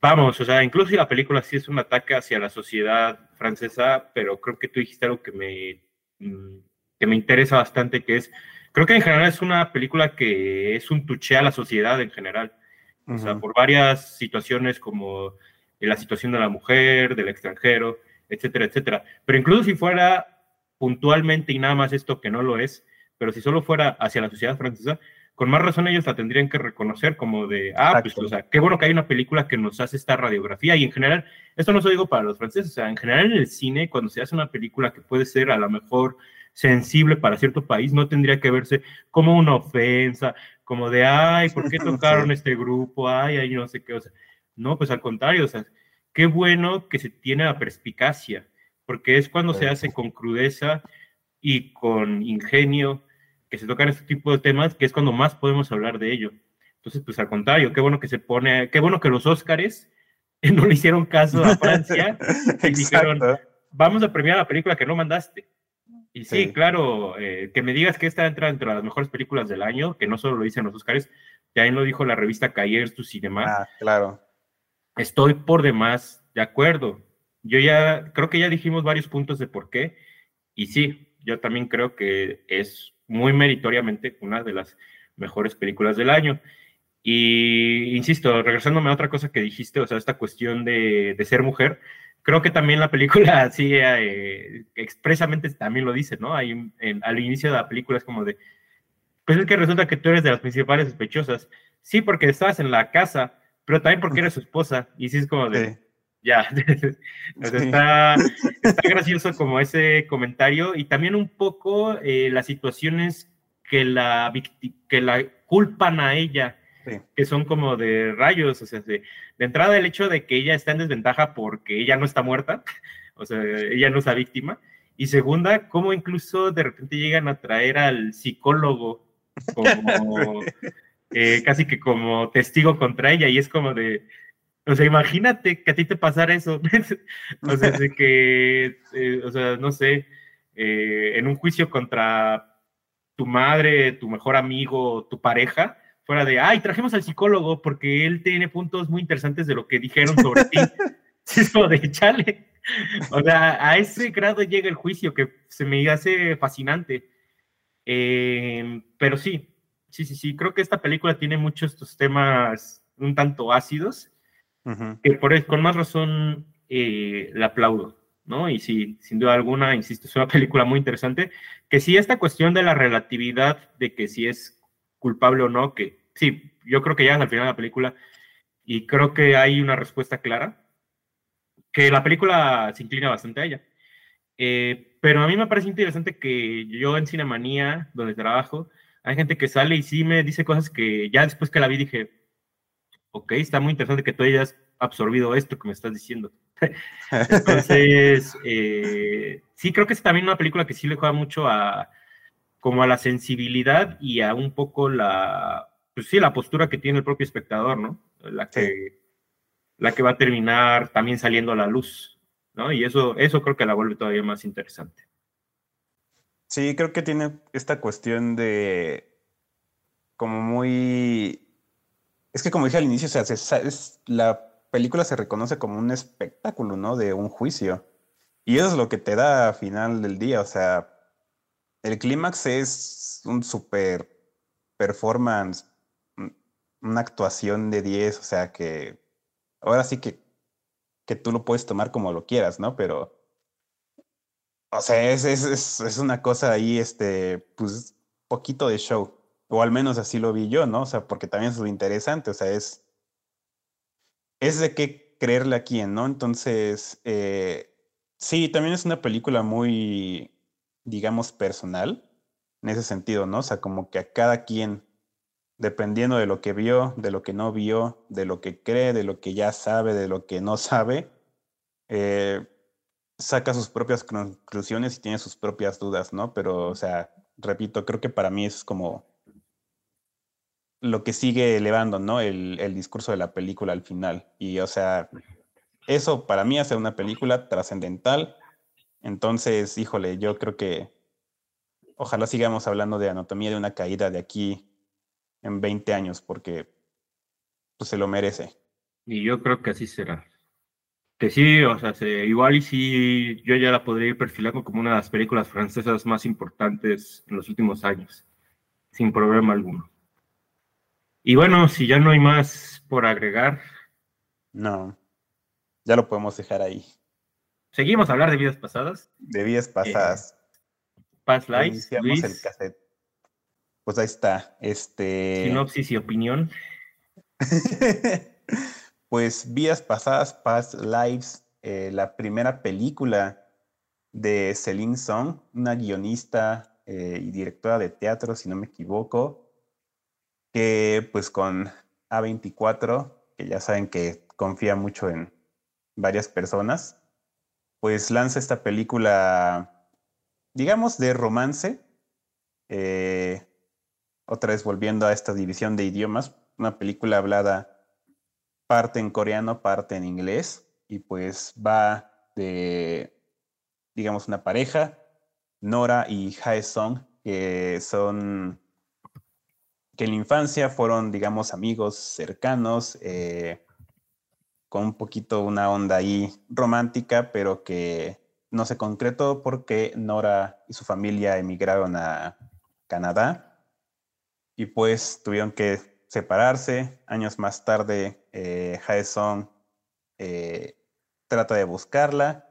Vamos, o sea, incluso si la película sí es un ataque hacia la sociedad francesa, pero creo que tú dijiste algo que me, mm, que me interesa bastante, que es, creo que en general es una película que es un tuche a la sociedad en general. O sea, por varias situaciones como la situación de la mujer, del extranjero, etcétera, etcétera. Pero incluso si fuera puntualmente y nada más esto que no lo es, pero si solo fuera hacia la sociedad francesa, con más razón ellos la tendrían que reconocer como de, ah, pues, o sea, qué bueno que hay una película que nos hace esta radiografía y en general, esto no se digo para los franceses, o sea, en general en el cine, cuando se hace una película que puede ser a lo mejor sensible para cierto país, no tendría que verse como una ofensa, como de, ay, ¿por qué tocaron este grupo? Ay, ay, no sé qué, o sea, no, pues al contrario, o sea, qué bueno que se tiene la perspicacia, porque es cuando se hace con crudeza y con ingenio que se tocan este tipo de temas, que es cuando más podemos hablar de ello. Entonces, pues al contrario, qué bueno que se pone, qué bueno que los Óscares no le hicieron caso a Francia y dijeron, vamos a premiar la película que no mandaste. Y sí, claro, eh, que me digas que esta entra entre las mejores películas del año, que no solo lo dicen los Óscares, también lo dijo la revista Cahiers tu Cinema. Ah, claro. Estoy por demás de acuerdo. Yo ya, creo que ya dijimos varios puntos de por qué. Y sí, yo también creo que es muy meritoriamente una de las mejores películas del año. Y insisto, regresándome a otra cosa que dijiste, o sea, esta cuestión de, de ser mujer, creo que también la película sí eh, expresamente también lo dice, ¿no? Ahí al inicio de la película es como de, pues es que resulta que tú eres de las principales sospechosas. Sí, porque estabas en la casa, pero también porque eres su esposa. Y sí es como de, ya, está, está, gracioso como ese comentario y también un poco eh, las situaciones que la, que la culpan a ella, que son como de rayos, o sea, de, de, entrada el hecho de que ella está en desventaja porque ella no está muerta, o sea, ella no es la víctima, y segunda, cómo incluso de repente llegan a traer al psicólogo como eh, casi que como testigo contra ella y es como de, o sea, imagínate que a ti te pasara eso, o sea, de que, eh, o sea, no sé, eh, en un juicio contra tu madre, tu mejor amigo, tu pareja, fuera de, ay, trajimos al psicólogo porque él tiene puntos muy interesantes de lo que dijeron sobre ti. es como de, chale. O sea, a ese grado llega el juicio que se me hace fascinante. Em, pero sí, sí, sí, sí, creo que esta película tiene muchos estos temas un tanto ácidos, que por, con más razón eh, la aplaudo, ¿no? Y sí, sin duda alguna, insisto, es una película muy interesante, que sí, esta cuestión de la relatividad de que si es culpable o no, que sí, yo creo que ya al final de la película, y creo que hay una respuesta clara, que la película se inclina bastante a ella. Eh, pero a mí me parece interesante que yo en Cinemanía, donde trabajo, hay gente que sale y sí me dice cosas que ya después que la vi dije, ok, está muy interesante que tú hayas absorbido esto que me estás diciendo. Entonces, eh, sí, creo que es también una película que sí le juega mucho a como a la sensibilidad y a un poco la, pues sí, la postura que tiene el propio espectador, ¿no? La que, la que va a terminar también saliendo a la luz, ¿no? Y eso, eso creo que la vuelve todavía más interesante. Sí, creo que tiene esta cuestión de como muy... Es que como dije al inicio, o sea, es, la película se reconoce como un espectáculo, ¿no? De un juicio. Y eso es lo que te da a final del día, o sea, el clímax es un super performance, una actuación de 10, o sea que ahora sí que, que tú lo puedes tomar como lo quieras, ¿no? Pero o sea, es, es, es, una cosa ahí, este, pues, poquito de show. O al menos así lo vi yo, ¿no? O sea, porque también es lo interesante, o sea, es. Es de qué creerle a quién, ¿no? Entonces, eh, sí, también es una película muy, digamos, personal, en ese sentido, ¿no? O sea, como que a cada quien, dependiendo de lo que vio, de lo que no vio, de lo que cree, de lo que ya sabe, de lo que no sabe, eh, saca sus propias conclusiones y tiene sus propias dudas, ¿no? Pero, o sea, repito, creo que para mí es como lo que sigue elevando, ¿no? El, el discurso de la película al final. Y, o sea, eso para mí hace una película trascendental. Entonces, híjole, yo creo que ojalá sigamos hablando de anatomía de una caída de aquí en 20 años, porque pues, se lo merece. Y yo creo que así será. Que sí, o sea, igual y sí, yo ya la podría ir perfilando como una de las películas francesas más importantes en los últimos años, sin problema alguno. Y bueno, si ya no hay más por agregar. No, ya lo podemos dejar ahí. Seguimos a hablar de vidas pasadas. De vidas pasadas. Eh, past Lives. el cassette. Pues ahí está. Este. Sinopsis y opinión. pues Vidas Pasadas, Past Lives, eh, la primera película de Celine Song, una guionista eh, y directora de teatro, si no me equivoco, que pues con A24, que ya saben que confía mucho en varias personas, pues lanza esta película, digamos, de romance. Eh, otra vez volviendo a esta división de idiomas, una película hablada parte en coreano, parte en inglés, y pues va de, digamos, una pareja, Nora y Hae Song, que son, que en la infancia fueron, digamos, amigos cercanos, eh, con un poquito una onda ahí romántica, pero que no se concretó porque Nora y su familia emigraron a Canadá y pues tuvieron que separarse. Años más tarde, eh, eh, trata de buscarla,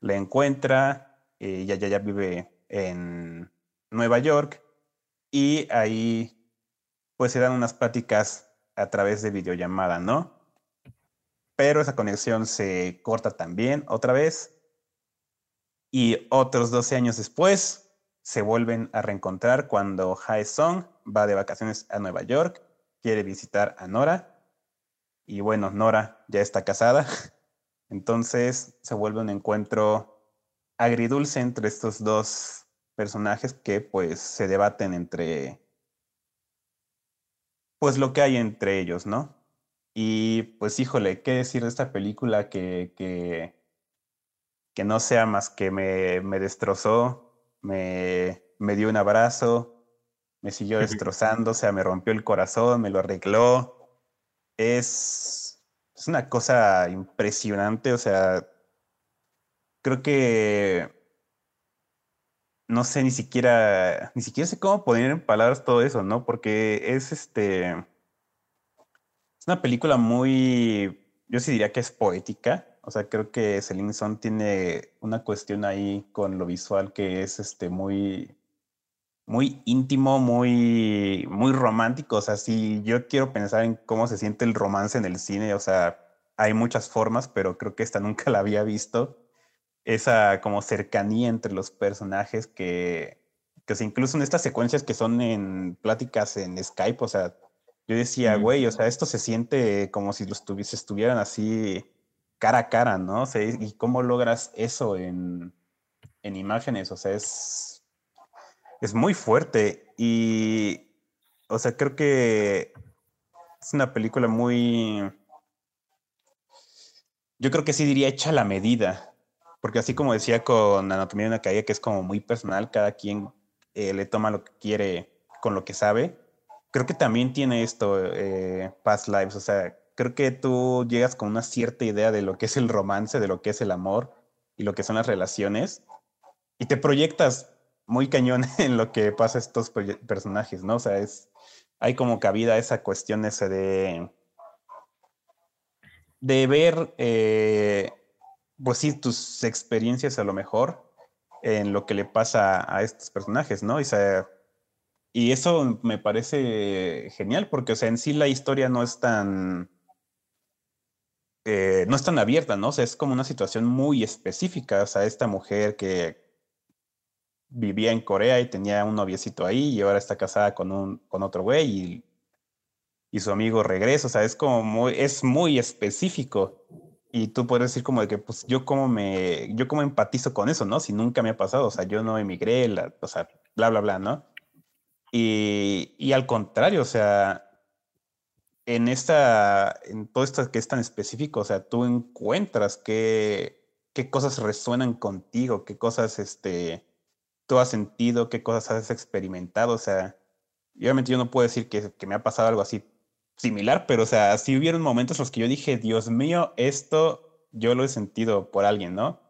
la encuentra, ella ya vive en Nueva York y ahí pues se dan unas pláticas a través de videollamada, ¿no? pero esa conexión se corta también otra vez. Y otros 12 años después se vuelven a reencontrar cuando Hae Song va de vacaciones a Nueva York, quiere visitar a Nora. Y bueno, Nora ya está casada. Entonces se vuelve un encuentro agridulce entre estos dos personajes que pues se debaten entre pues lo que hay entre ellos, ¿no? Y pues híjole, ¿qué decir de esta película que, que, que no sea más que me, me destrozó, me, me dio un abrazo, me siguió destrozando, o sea, me rompió el corazón, me lo arregló. Es, es una cosa impresionante, o sea, creo que no sé ni siquiera, ni siquiera sé cómo poner en palabras todo eso, ¿no? Porque es este es una película muy, yo sí diría que es poética. O sea, creo que Celine Son tiene una cuestión ahí con lo visual que es este muy, muy íntimo, muy, muy romántico. O sea, si yo quiero pensar en cómo se siente el romance en el cine, o sea, hay muchas formas, pero creo que esta nunca la había visto. Esa como cercanía entre los personajes que, que incluso en estas secuencias que son en pláticas en Skype, o sea, yo decía, güey, o sea, esto se siente como si los estuvieran así cara a cara, ¿no? O sea, ¿y cómo logras eso en, en imágenes? O sea, es, es muy fuerte y, o sea, creo que es una película muy, yo creo que sí diría hecha a la medida, porque así como decía con Anatomía de una caída, que es como muy personal, cada quien eh, le toma lo que quiere con lo que sabe creo que también tiene esto, eh, Past Lives, o sea, creo que tú llegas con una cierta idea de lo que es el romance, de lo que es el amor y lo que son las relaciones, y te proyectas muy cañón en lo que pasa a estos personajes, ¿no? O sea, es, hay como cabida esa cuestión ese de, de ver, eh, pues sí, tus experiencias a lo mejor en lo que le pasa a estos personajes, ¿no? Y, y eso me parece genial, porque, o sea, en sí la historia no es tan. Eh, no es tan abierta, ¿no? O sea, es como una situación muy específica. O sea, esta mujer que vivía en Corea y tenía un noviecito ahí y ahora está casada con, un, con otro güey y, y su amigo regresa. O sea, es como es muy específico. Y tú puedes decir como de que, pues, yo como me, yo como empatizo con eso, ¿no? Si nunca me ha pasado, o sea, yo no emigré, o sea, bla, bla, bla, ¿no? Y, al contrario, o sea, en esta, en todo esto que es tan específico, o sea, tú encuentras qué, qué cosas resuenan contigo, qué cosas este, tú has sentido, qué cosas has experimentado, o sea, Y obviamente yo no puedo decir que, que me ha pasado algo así similar, pero o sea, sí hubieron momentos en los que yo dije, Dios mío, esto yo lo he sentido por alguien, ¿no?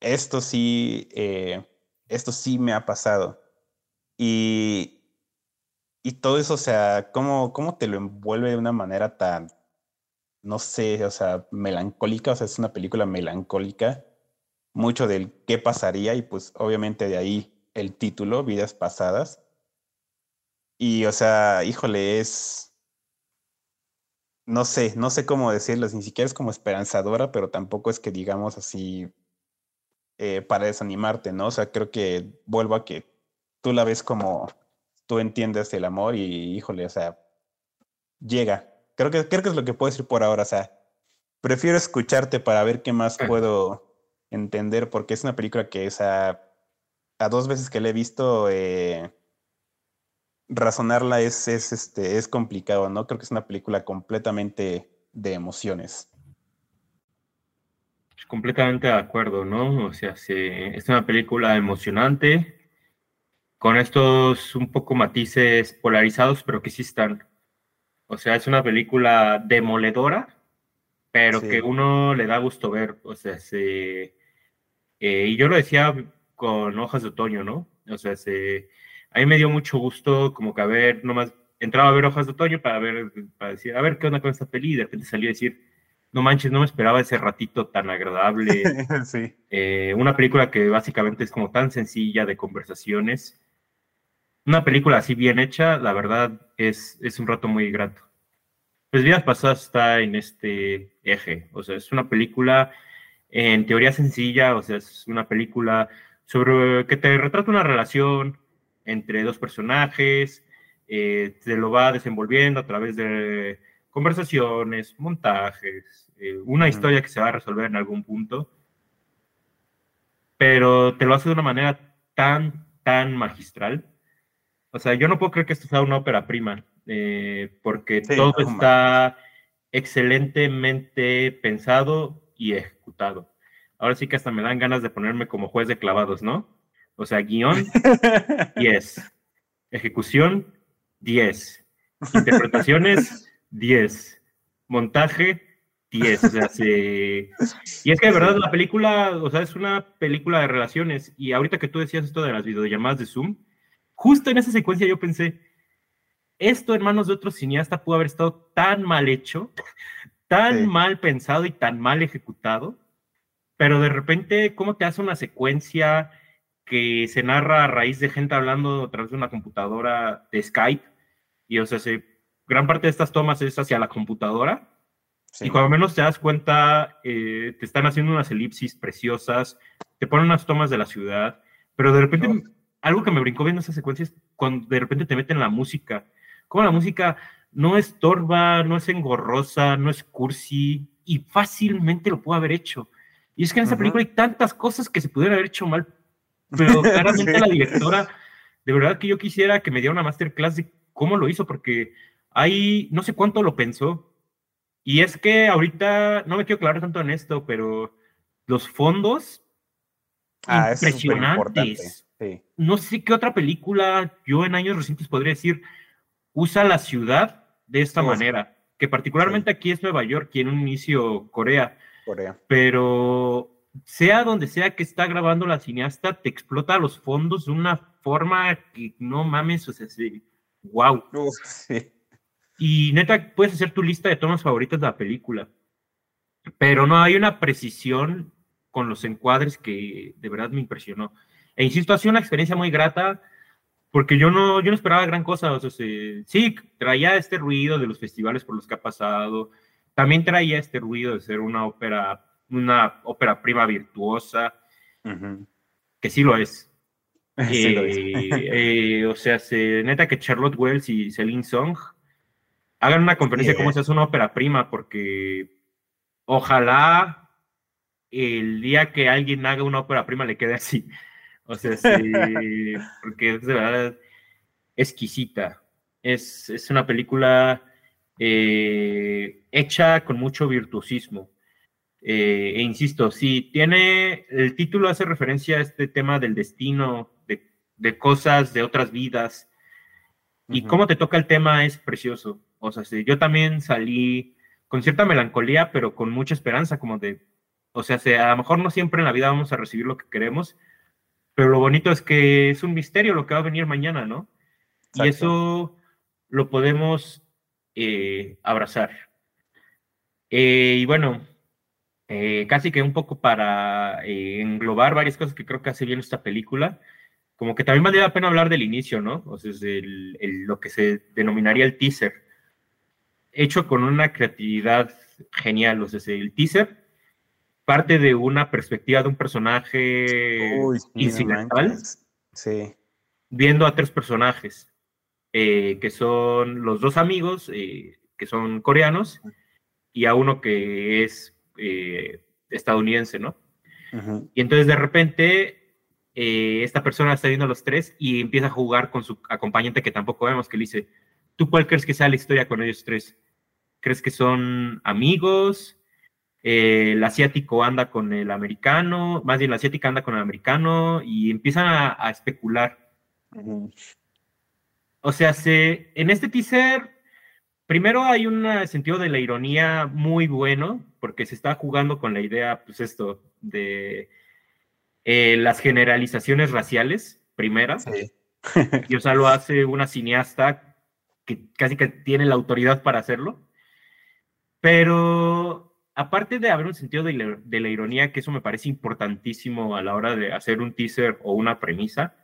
Esto sí, eh, esto sí me ha pasado. Y, y todo eso, o sea, ¿cómo, ¿cómo te lo envuelve de una manera tan, no sé, o sea, melancólica? O sea, es una película melancólica, mucho del qué pasaría y pues obviamente de ahí el título, Vidas Pasadas. Y, o sea, híjole, es, no sé, no sé cómo decirlo, ni siquiera es como esperanzadora, pero tampoco es que digamos así eh, para desanimarte, ¿no? O sea, creo que vuelvo a que tú la ves como tú entiendes el amor y híjole, o sea, llega. Creo que, creo que es lo que puedo decir por ahora, o sea, prefiero escucharte para ver qué más puedo entender, porque es una película que, o sea, a dos veces que la he visto, eh, razonarla es, es, este, es complicado, ¿no? Creo que es una película completamente de emociones. Completamente de acuerdo, ¿no? O sea, es una película emocionante, con estos un poco matices polarizados, pero que sí están. O sea, es una película demoledora, pero que uno le da gusto ver. O sea, se, eh, y yo lo decía con hojas de otoño, ¿no? O sea, se, a mí me dio mucho gusto como que a ver, nomás entraba a ver hojas de otoño para ver, para decir, a ver qué onda con esta peli, y de repente salía a decir, no manches, no me esperaba ese ratito tan agradable. sí. Eh, una película que básicamente es como tan sencilla de conversaciones. Una película así bien hecha, la verdad, es, es un rato muy grato. Pues Vidas Pasadas está en este eje, o sea, es una película en teoría sencilla, o sea, es una película sobre que te retrata una relación, entre dos personajes, eh, se lo va desenvolviendo a través de conversaciones, montajes, eh, una historia que se va a resolver en algún punto, pero te lo hace de una manera tan, tan magistral. O sea, yo no puedo creer que esto sea una ópera prima, eh, porque todo está excelentemente pensado y ejecutado. Ahora sí que hasta me dan ganas de ponerme como juez de clavados, ¿no? O sea, guion, 10. Ejecución, 10. Interpretaciones, 10. Montaje, 10. O sea, se... Y es que de verdad la película, o sea, es una película de relaciones. Y ahorita que tú decías esto de las videollamadas de Zoom, justo en esa secuencia yo pensé, esto en manos de otro cineasta pudo haber estado tan mal hecho, tan mal pensado y tan mal ejecutado, pero de repente, ¿cómo te hace una secuencia que se narra a raíz de gente hablando a través de una computadora de Skype. Y o sea, se, gran parte de estas tomas es hacia la computadora. Y cuando menos te das cuenta, eh, te están haciendo unas elipsis preciosas, te ponen unas tomas de la ciudad, pero de repente, algo que me brincó viendo esa secuencia es cuando de repente te meten la música. Como la música no es torva, no es engorrosa, no es cursi, y fácilmente lo pudo haber hecho. Y es que en esa película hay tantas cosas que se pudieran haber hecho mal pero claramente la directora, de verdad que yo quisiera que me diera una masterclass de cómo lo hizo, porque ahí no sé cuánto lo pensó. Y es que ahorita, no me quiero aclarar tanto en esto, pero los fondos ah, impresionantes. No sé qué otra película yo en años recientes podría decir usa la ciudad de esta manera, que particularmente aquí es Nueva York y en un inicio Corea. Corea. Pero sea donde sea que está grabando la cineasta, te explota los fondos de una forma que no mames, o sea, sí, wow. Y neta, puedes hacer tu lista de tomas favoritas de la película, pero no hay una precisión con los encuadres que de verdad me impresionó. E insisto, ha sido una experiencia muy grata porque yo no, yo no esperaba gran cosa. O sea, sí, traía este ruido de los festivales por los que ha pasado, también traía este ruido de ser una ópera una ópera prima virtuosa, que sí lo es. Eh, o sea, se, neta que Charlotte Wells y Celine Song hagan una conferencia como si es una ópera prima, porque ojalá el día que alguien haga una ópera prima le quede así. O sea, sí, porque es de verdad exquisita. Es, es una película eh, hecha con mucho virtuosismo. Eh, e insisto, si tiene, el título hace referencia a este tema del destino, de, cosas, de otras vidas, Y cómo te toca el tema es precioso. O sea, yo también salí con cierta melancolía, pero con mucha esperanza, como de, o sea, a lo mejor no siempre en la vida vamos a recibir lo que queremos, pero lo bonito es que es un misterio lo que va a venir mañana, ¿no? Y eso lo podemos eh, abrazar. Eh, y bueno, eh, casi que un poco para englobar varias cosas que creo que hace bien esta película, como que también valdría la pena hablar del inicio, ¿no? O sea, lo que se denominaría el teaser, hecho con una creatividad genial, o sea, el teaser parte de una perspectiva de un personaje incidental, sí. viendo a tres personajes, eh, que son los dos amigos, eh, que son coreanos, y a uno que es eh, estadounidense, ¿no? Y entonces de repente esta persona está viendo a los tres y empieza a jugar con su acompañante que tampoco vemos, que le dice, ¿tú cuál crees que sea la historia con ellos tres? ¿Crees que son amigos? el asiático anda con el americano, más bien la asiática anda con el americano y empiezan a, especular. O sea, se, en este teaser, primero hay un sentido de la ironía muy bueno, porque se está jugando con la idea, pues esto, de eh, las generalizaciones raciales, primeras. y o sea, lo hace una cineasta que casi que tiene la autoridad para hacerlo. Pero aparte de haber un sentido de la, ironía, que eso me parece importantísimo a la hora de hacer un teaser o una premisa,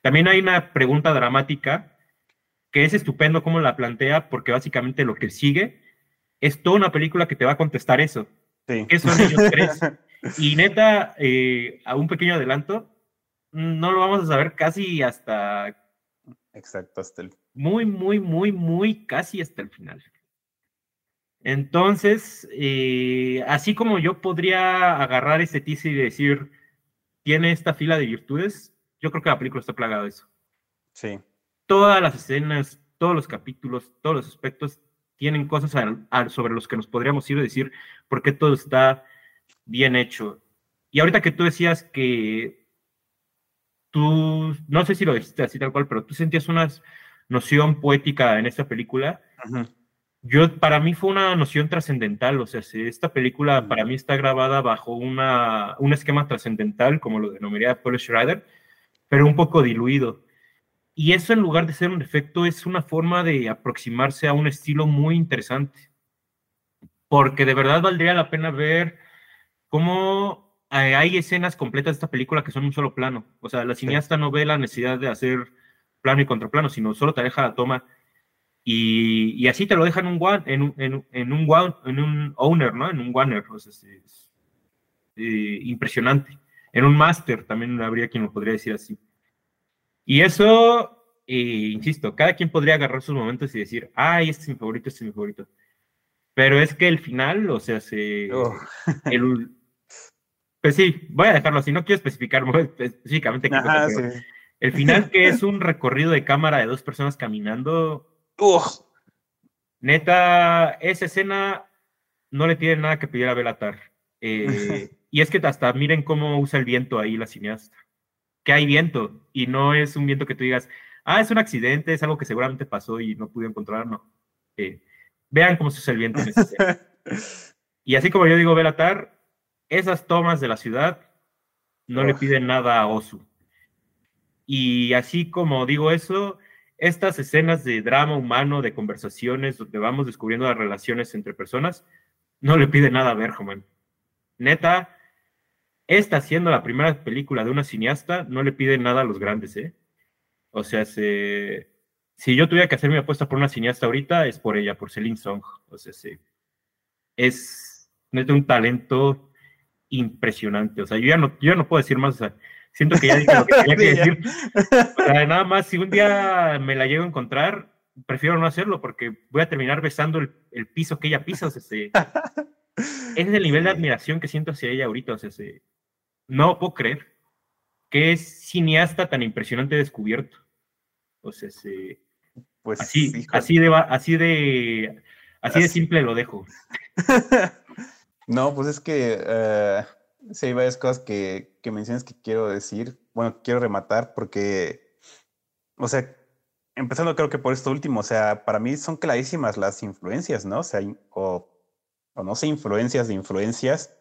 también hay una pregunta dramática que es estupendo cómo la plantea, porque básicamente lo que sigue es toda una película que te va a contestar eso. ¿Qué son ellos tres? Y neta, eh, a un pequeño adelanto, no lo vamos a saber casi hasta... Exacto, hasta el... Muy, muy, muy, muy, casi hasta el final. Entonces, eh, así como yo podría agarrar ese teaser y decir, tiene esta fila de virtudes, yo creo que la película está plagada de eso. Sí. Todas las escenas, todos los capítulos, todos los aspectos tienen cosas sobre los que nos podríamos ir a decir por qué todo está bien hecho. Y ahorita que tú decías que tú, no sé si lo dijiste así tal cual, pero tú sentías una noción poética en esta película. Yo, para mí fue una noción trascendental, o sea, esta película para mí está grabada bajo una, un esquema trascendental, como lo denominaría Paul Schrader, pero un poco diluido. Y eso en lugar de ser un efecto es una forma de aproximarse a un estilo muy interesante, porque de verdad valdría la pena ver cómo eh, hay escenas completas de esta película que son un solo plano. O sea, la cineasta no ve la necesidad de hacer plano y contraplano, sino solo te deja la toma y, así te lo dejan un en, un, en, en, un one, en un owner, ¿no? En un one, o sea, es, eh, impresionante. En un master también habría quien lo podría decir así. Y eso, eh, insisto, cada quien podría agarrar sus momentos y decir, ay, este es mi favorito, este es mi favorito. Pero es que el final, o sea, se... Oh. El, pues sí, voy a dejarlo así, no quiero especificar específicamente. El final que es un recorrido de cámara de dos personas caminando, Neta, esa escena no le tiene nada que pedir a Belatar. Eh, y es que hasta miren cómo usa el viento ahí la cineasta. Que hay viento y no es un viento que tú digas, ah, es un accidente, es algo que seguramente pasó y no pude encontrar, no. Eh, vean cómo se usa el viento en escena. Y así como yo digo Belatar, esas tomas de la ciudad no le piden nada a Osu. Y así como digo eso, estas escenas de drama humano, de conversaciones, donde vamos descubriendo las relaciones entre personas, no le pide nada a Bergman. Neta, esta siendo la primera película de una cineasta, no le pide nada a los grandes, ¿eh? O sea, si yo tuviera que hacer mi apuesta por una cineasta ahorita, es por ella, por Celine Song. O sea, sí, es neta un talento impresionante. O sea, yo ya no, yo no puedo decir más. O sea, Siento que ya dije lo que tenía que decir. nada más, si un día me la llego a encontrar, prefiero no hacerlo porque voy a terminar besando el, piso que ella pisa. O sea, ese es el nivel de admiración que siento hacia ella ahorita. O sea, no puedo creer que es cineasta tan impresionante descubierto. O sea, pues así, así de así de así, de simple lo dejo. no, pues es que eh, sí hay varias cosas que, que mencionas que quiero decir, bueno, quiero rematar porque, o sea, empezando creo que por esto último, o sea, para mí son clarísimas las influencias, ¿no? O sea, o, no sé, influencias de influencias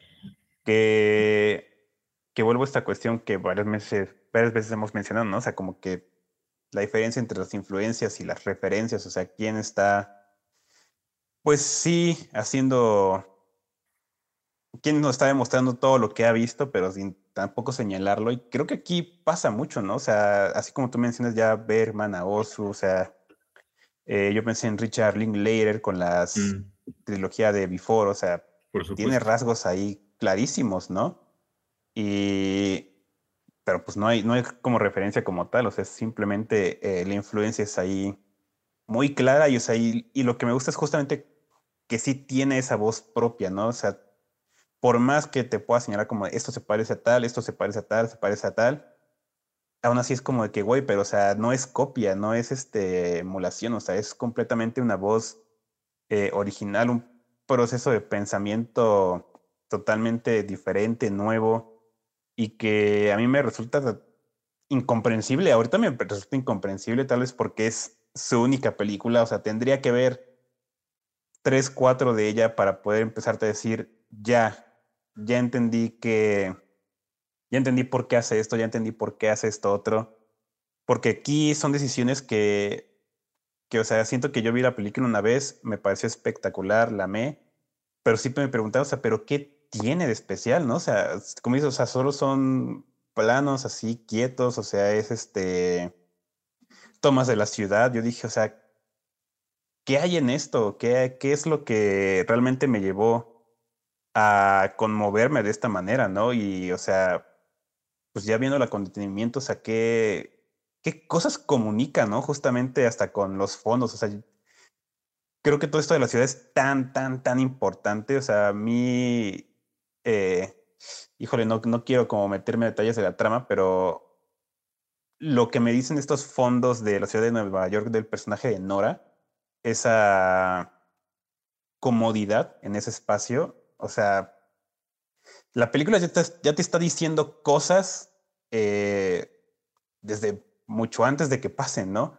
que, que vuelvo a esta cuestión que varias veces, varias veces hemos mencionado, ¿no? O sea, como que la diferencia entre las influencias y las referencias, o sea, quién está, pues sí, haciendo quién nos está demostrando todo lo que ha visto, pero sin tampoco señalarlo. Y creo que aquí pasa mucho, ¿no? O sea, así como tú mencionas ya Bergman, a Osu, o sea, eh, yo pensé en Richard Linklater con la mm. trilogía de Before, o sea, tiene rasgos ahí clarísimos, ¿no? Y pero pues no hay, no hay como referencia como tal, o sea, simplemente eh, la influencia es ahí muy clara y, o sea, y, y, lo que me gusta es justamente que sí tiene esa voz propia, ¿no? O sea, por más que te pueda señalar como esto se parece a tal, esto se parece a tal, se parece a tal, aún así es como de que, güey, pero o sea, no es copia, no es este emulación, o sea, es completamente una voz eh, original, un proceso de pensamiento totalmente diferente, nuevo, y que a mí me resulta incomprensible, ahorita me resulta incomprensible tal vez porque es su única película, o sea, tendría que ver tres, cuatro de ella para poder empezarte a decir, ya, ya entendí que, ya entendí por qué hace esto, ya entendí por qué hace esto otro. Porque aquí son decisiones que, que, o sea, siento que yo vi la película una vez, me pareció espectacular, la amé, pero siempre me preguntaba, o sea, ¿pero qué tiene de especial, no? O sea, como dices, o sea, solo son planos así quietos, o sea, es este tomas de la ciudad. Yo dije, o sea, ¿qué hay en esto? ¿Qué, es lo que realmente me llevó a conmoverme de esta manera, ¿no? Y, o sea, pues ya viendo el acontecimiento, o sea, qué, qué cosas comunica, ¿no? Justamente hasta con los fondos, o sea, creo que todo esto de la ciudad es tan, tan, tan importante, o sea, a mí, eh, híjole, no, no quiero como meterme en detalles de la trama, pero lo que me dicen estos fondos de la ciudad de Nueva York del personaje de Nora, esa comodidad en ese espacio, o sea, la película ya te, ya te está diciendo cosas eh, desde mucho antes de que pasen, ¿no?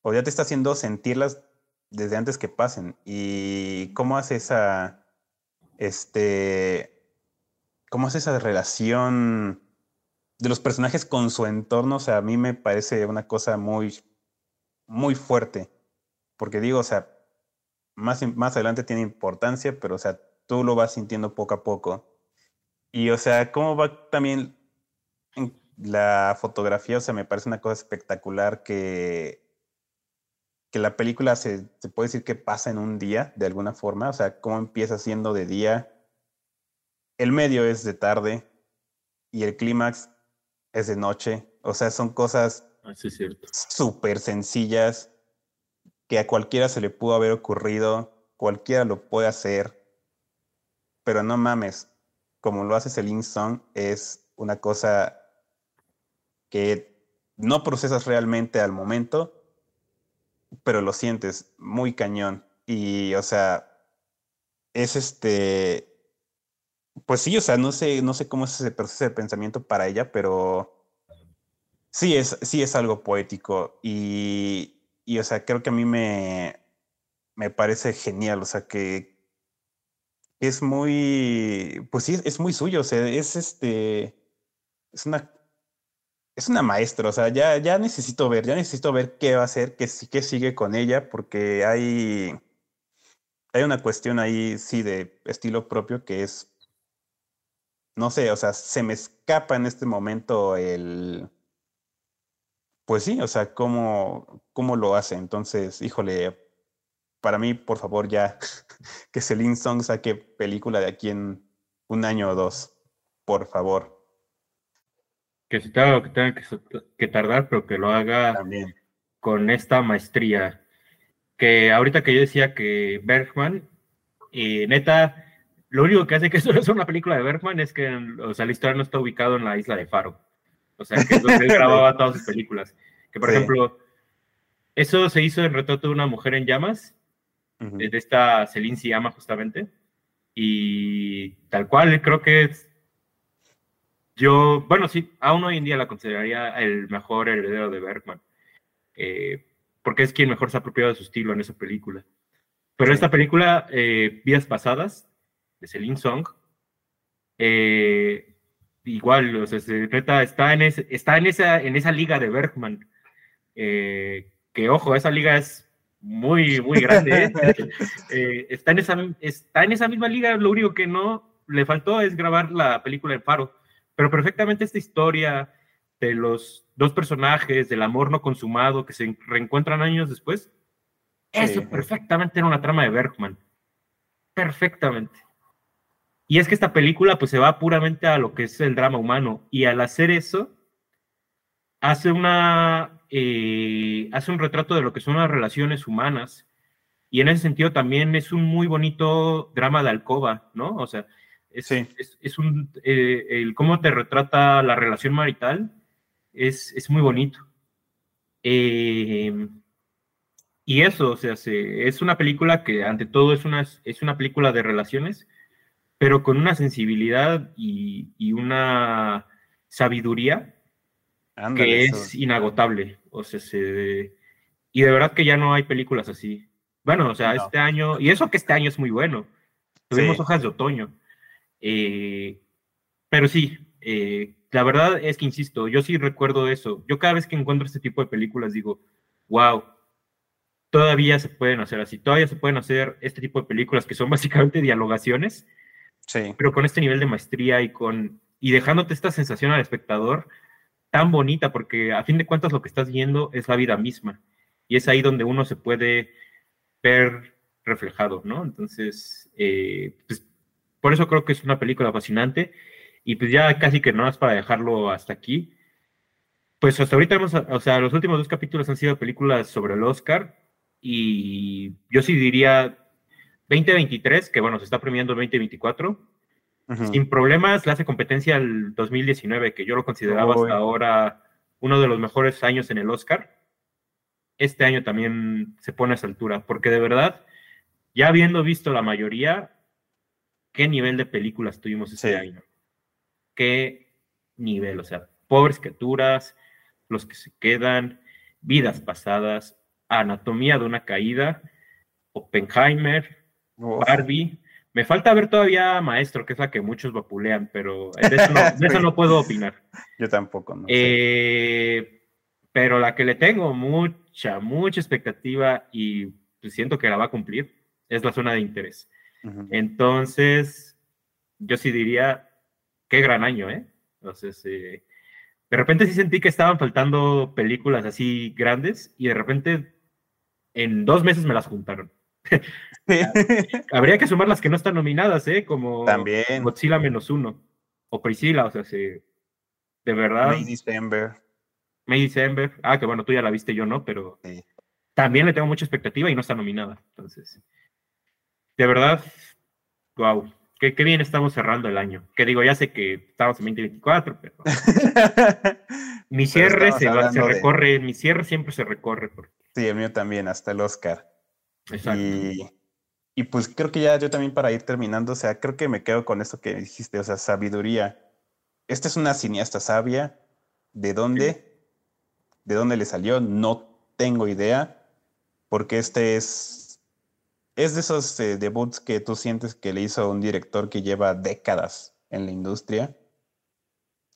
O ya te está haciendo sentirlas desde antes que pasen. Y cómo hace esa, este, cómo hace esa relación de los personajes con su entorno, o sea, a mí me parece una cosa muy, muy fuerte. Porque digo, o sea, más, más adelante tiene importancia, pero, o sea, tú lo vas sintiendo poco a poco. Y, o sea, cómo va también la fotografía, o sea, me parece una cosa espectacular que, que la película se, se puede decir que pasa en un día, de alguna forma, o sea, cómo empieza siendo de día, el medio es de tarde y el clímax es de noche, o sea, son cosas ah, súper sencillas que a cualquiera se le pudo haber ocurrido, cualquiera lo puede hacer, pero no mames, como lo hace Celine Song, es una cosa que no procesas realmente al momento, pero lo sientes muy cañón. Y, o sea, es este. Pues sí, o sea, no sé, no sé cómo es ese proceso de pensamiento para ella, pero sí es, sí es algo poético. Y, y o sea, creo que a mí me, me parece genial. O sea, que, es muy, pues sí, es muy suyo, o sea, es este, es una, es una maestra, o sea, ya, ya necesito ver, ya necesito ver qué va a hacer, qué, qué sigue con ella, porque hay, hay una cuestión ahí, sí, de estilo propio que es, no sé, o sea, se me escapa en este momento el, pues sí, o sea, cómo, cómo lo hace, entonces, híjole, para mí, por favor, ya que Celine Song saque película de aquí en un año o dos. Por favor. Que se tenga que, tenga que, tardar, pero que lo haga También. con esta maestría. Que ahorita que yo decía que Bergman, y neta, lo único que hace que esto es una película de Bergman es que, o sea, la historia no está ubicada en la isla de Faro. O sea, que es donde él grababa todas sus películas. Que, por ejemplo, eso se hizo en Retrato de una mujer en llamas, de esta Celine llama justamente. Y tal cual, creo que es. Yo, bueno, sí, aún hoy en día la consideraría el mejor heredero de Bergman. Eh, porque es quien mejor se ha apropiado de su estilo en esa película. Pero esta película, eh, Vidas Pasadas, de Celine Song, eh, igual, o sea, se está en, está en, esa, en esa liga de Bergman. Eh, que ojo, esa liga es muy, muy grande. está, en esa, está en esa misma liga, lo único que no le faltó es grabar la película El Faro. Pero perfectamente esta historia de los dos personajes, del amor no consumado que se reencuentran años después, eso perfectamente era una trama de Bergman. Perfectamente. Y es que esta película pues se va puramente a lo que es el drama humano y al hacer eso hace una eh, hace un retrato de lo que son las relaciones humanas y en ese sentido también es un muy bonito drama de alcoba, ¿no? O sea, es, es, un eh, el cómo te retrata la relación marital es, es muy bonito. Eh, y eso, o sea, es una película que ante todo es una, es una película de relaciones, pero con una sensibilidad y, una sabiduría que es inagotable. O sea, y de verdad que ya no hay películas así. Bueno, o sea, este año, y eso que este año es muy bueno. Tuvimos hojas de otoño. Eh, pero sí, eh, la verdad es que, insisto, yo sí recuerdo eso. Yo cada vez que encuentro este tipo de películas digo, wow, todavía se pueden hacer así, todavía se pueden hacer este tipo de películas que son básicamente dialogaciones, sí. pero con este nivel de maestría y con y dejándote esta sensación al espectador tan bonita, porque a fin de cuentas lo que estás viendo es la vida misma y es ahí donde uno se puede ver reflejado, ¿no? Entonces, eh, pues, por eso creo que es una película fascinante y pues ya casi que no es para dejarlo hasta aquí. Pues hasta ahorita hemos, o sea, los últimos dos capítulos han sido películas sobre el Oscar y yo sí diría 2023, que bueno, se está premiando el 2024. Sin problemas le hace competencia al 2019, que yo lo consideraba hasta ahora uno de los mejores años en el Oscar. Este año también se pone a esa altura, porque de verdad, ya habiendo visto la mayoría, qué nivel de películas tuvimos ese año. Qué nivel, o sea, pobres criaturas, los que se quedan, vidas pasadas, Anatomía de una caída, Oppenheimer, Barbie. Me falta ver todavía Maestro, que es la que muchos vapulean, pero de eso no, puedo opinar. Yo tampoco, no eh, Pero la que le tengo mucha, mucha expectativa y pues, siento que la va a cumplir es la zona de interés. Entonces, yo sí diría, qué gran año, ¿eh? Entonces, eh, de repente sí sentí que estaban faltando películas así grandes y de repente en dos meses me las juntaron. Habría que sumar las que no están nominadas, ¿eh? Como También. Godzilla menos uno. O Priscilla, o sea, sí, de verdad. May December. May December. Ah, que bueno, tú ya la viste, yo no, pero también le tengo mucha expectativa y no está nominada. Entonces, de verdad, wow. Qué, qué, bien estamos cerrando el año. Que digo, ya sé que estamos en 2024, pero mi cierre se, recorre, mi cierre siempre se recorre. Sí, el mío también, hasta el Oscar. Exacto. Y, pues creo que ya yo también para ir terminando, o sea, creo que me quedo con esto que dijiste, o sea, sabiduría. Esta es una cineasta sabia. ¿De dónde? ¿De dónde le salió? No tengo idea, porque este es, es de esos eh, debuts que tú sientes que le hizo un director que lleva décadas en la industria.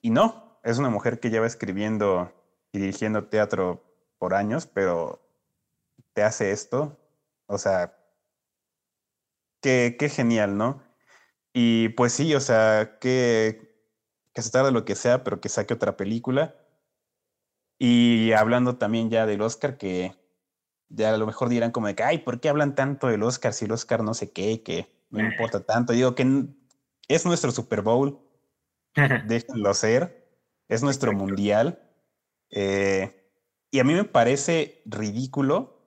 Y no, es una mujer que lleva escribiendo y dirigiendo teatro por años, pero te hace esto. O sea, qué, qué genial, ¿no? Y pues sí, o sea, que, que se tarde lo que sea, pero que saque otra película. Y hablando también ya del Oscar, que ya a lo mejor dirán como de que, ay, ¿por qué hablan tanto del Oscar si el Oscar no sé qué, que no importa tanto? Digo que es nuestro Super Bowl, déjenlo ser, es nuestro mundial. Eh, y a mí me parece ridículo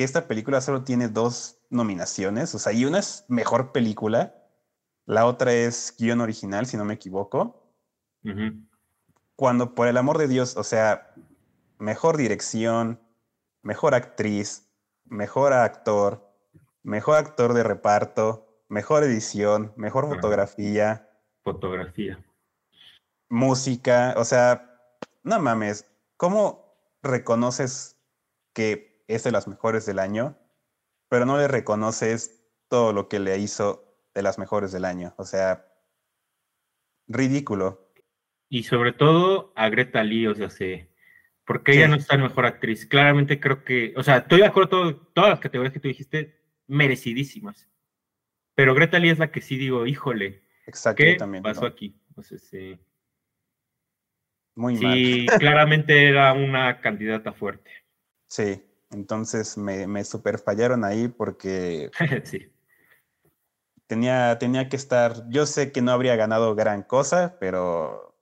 que esta película solo tiene dos nominaciones, o sea, y una es mejor película, la otra es guion original, si no me equivoco. Cuando, por el amor de Dios, o sea, mejor dirección, mejor actriz, mejor actor, mejor actor de reparto, mejor edición, mejor fotografía. Fotografía. Música, o sea, no mames, ¿cómo reconoces que es de las mejores del año, pero no le reconoces todo lo que le hizo de las mejores del año. O sea, ridículo. Y sobre todo a Greta Lee, o sea, sí, porque ella no está en mejor actriz. Claramente creo que, o sea, estoy de acuerdo, todas las categorías que tú dijiste, merecidísimas. Pero Greta Lee es la que sí digo, híjole, Exacto, ¿qué también, pasó aquí? O sea, sí. Muy mal. Sí, claramente era una candidata fuerte. Sí, entonces me, me super fallaron ahí porque sí. tenía, tenía que estar, yo sé que no habría ganado gran cosa, pero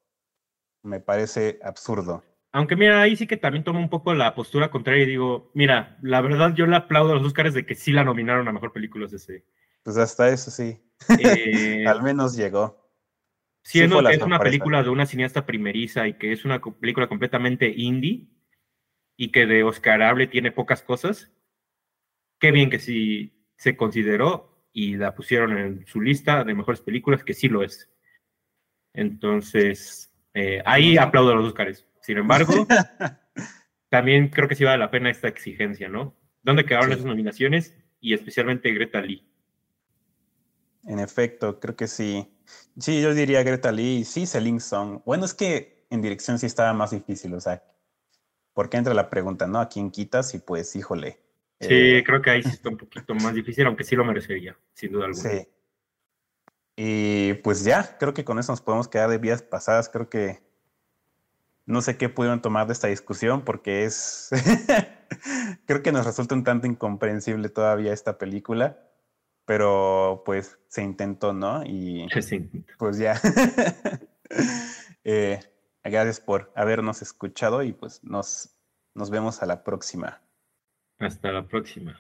me parece absurdo. Aunque mira, ahí sí que también tomo un poco la postura contraria y digo, mira, la verdad yo le aplaudo a los Oscars de que sí la nominaron a Mejor Película ese. Pues hasta eso sí. Eh, Al menos llegó. Siendo que es una película de una cineasta primeriza y que es una película completamente indie y que de Oscarable tiene pocas cosas, qué bien que sí se consideró y la pusieron en su lista de mejores películas, que sí lo es. Entonces, eh, ahí aplaudo a los Oscars. Sin embargo, también creo que sí vale la pena esta exigencia, ¿no? ¿Dónde quedaron esas nominaciones? Y especialmente Greta Lee. En efecto, creo que sí. Sí, yo diría Greta Lee, sí, Celine Song. Bueno, es que en dirección sí estaba más difícil, o sea, porque entra la pregunta, ¿no? ¿A quién quitas? Y pues, híjole. Sí, eh, creo que ahí sí está un poquito más difícil, aunque sí lo merecería, sin duda alguna. Sí. Y pues ya, creo que con eso nos podemos quedar de vías pasadas. Creo que no sé qué pudieron tomar de esta discusión porque es, creo que nos resulta un tanto incomprensible todavía esta película, pero pues se intentó, ¿no? Y pues ya. Eh, gracias por habernos escuchado y pues nos, nos vemos a la próxima. Hasta la próxima.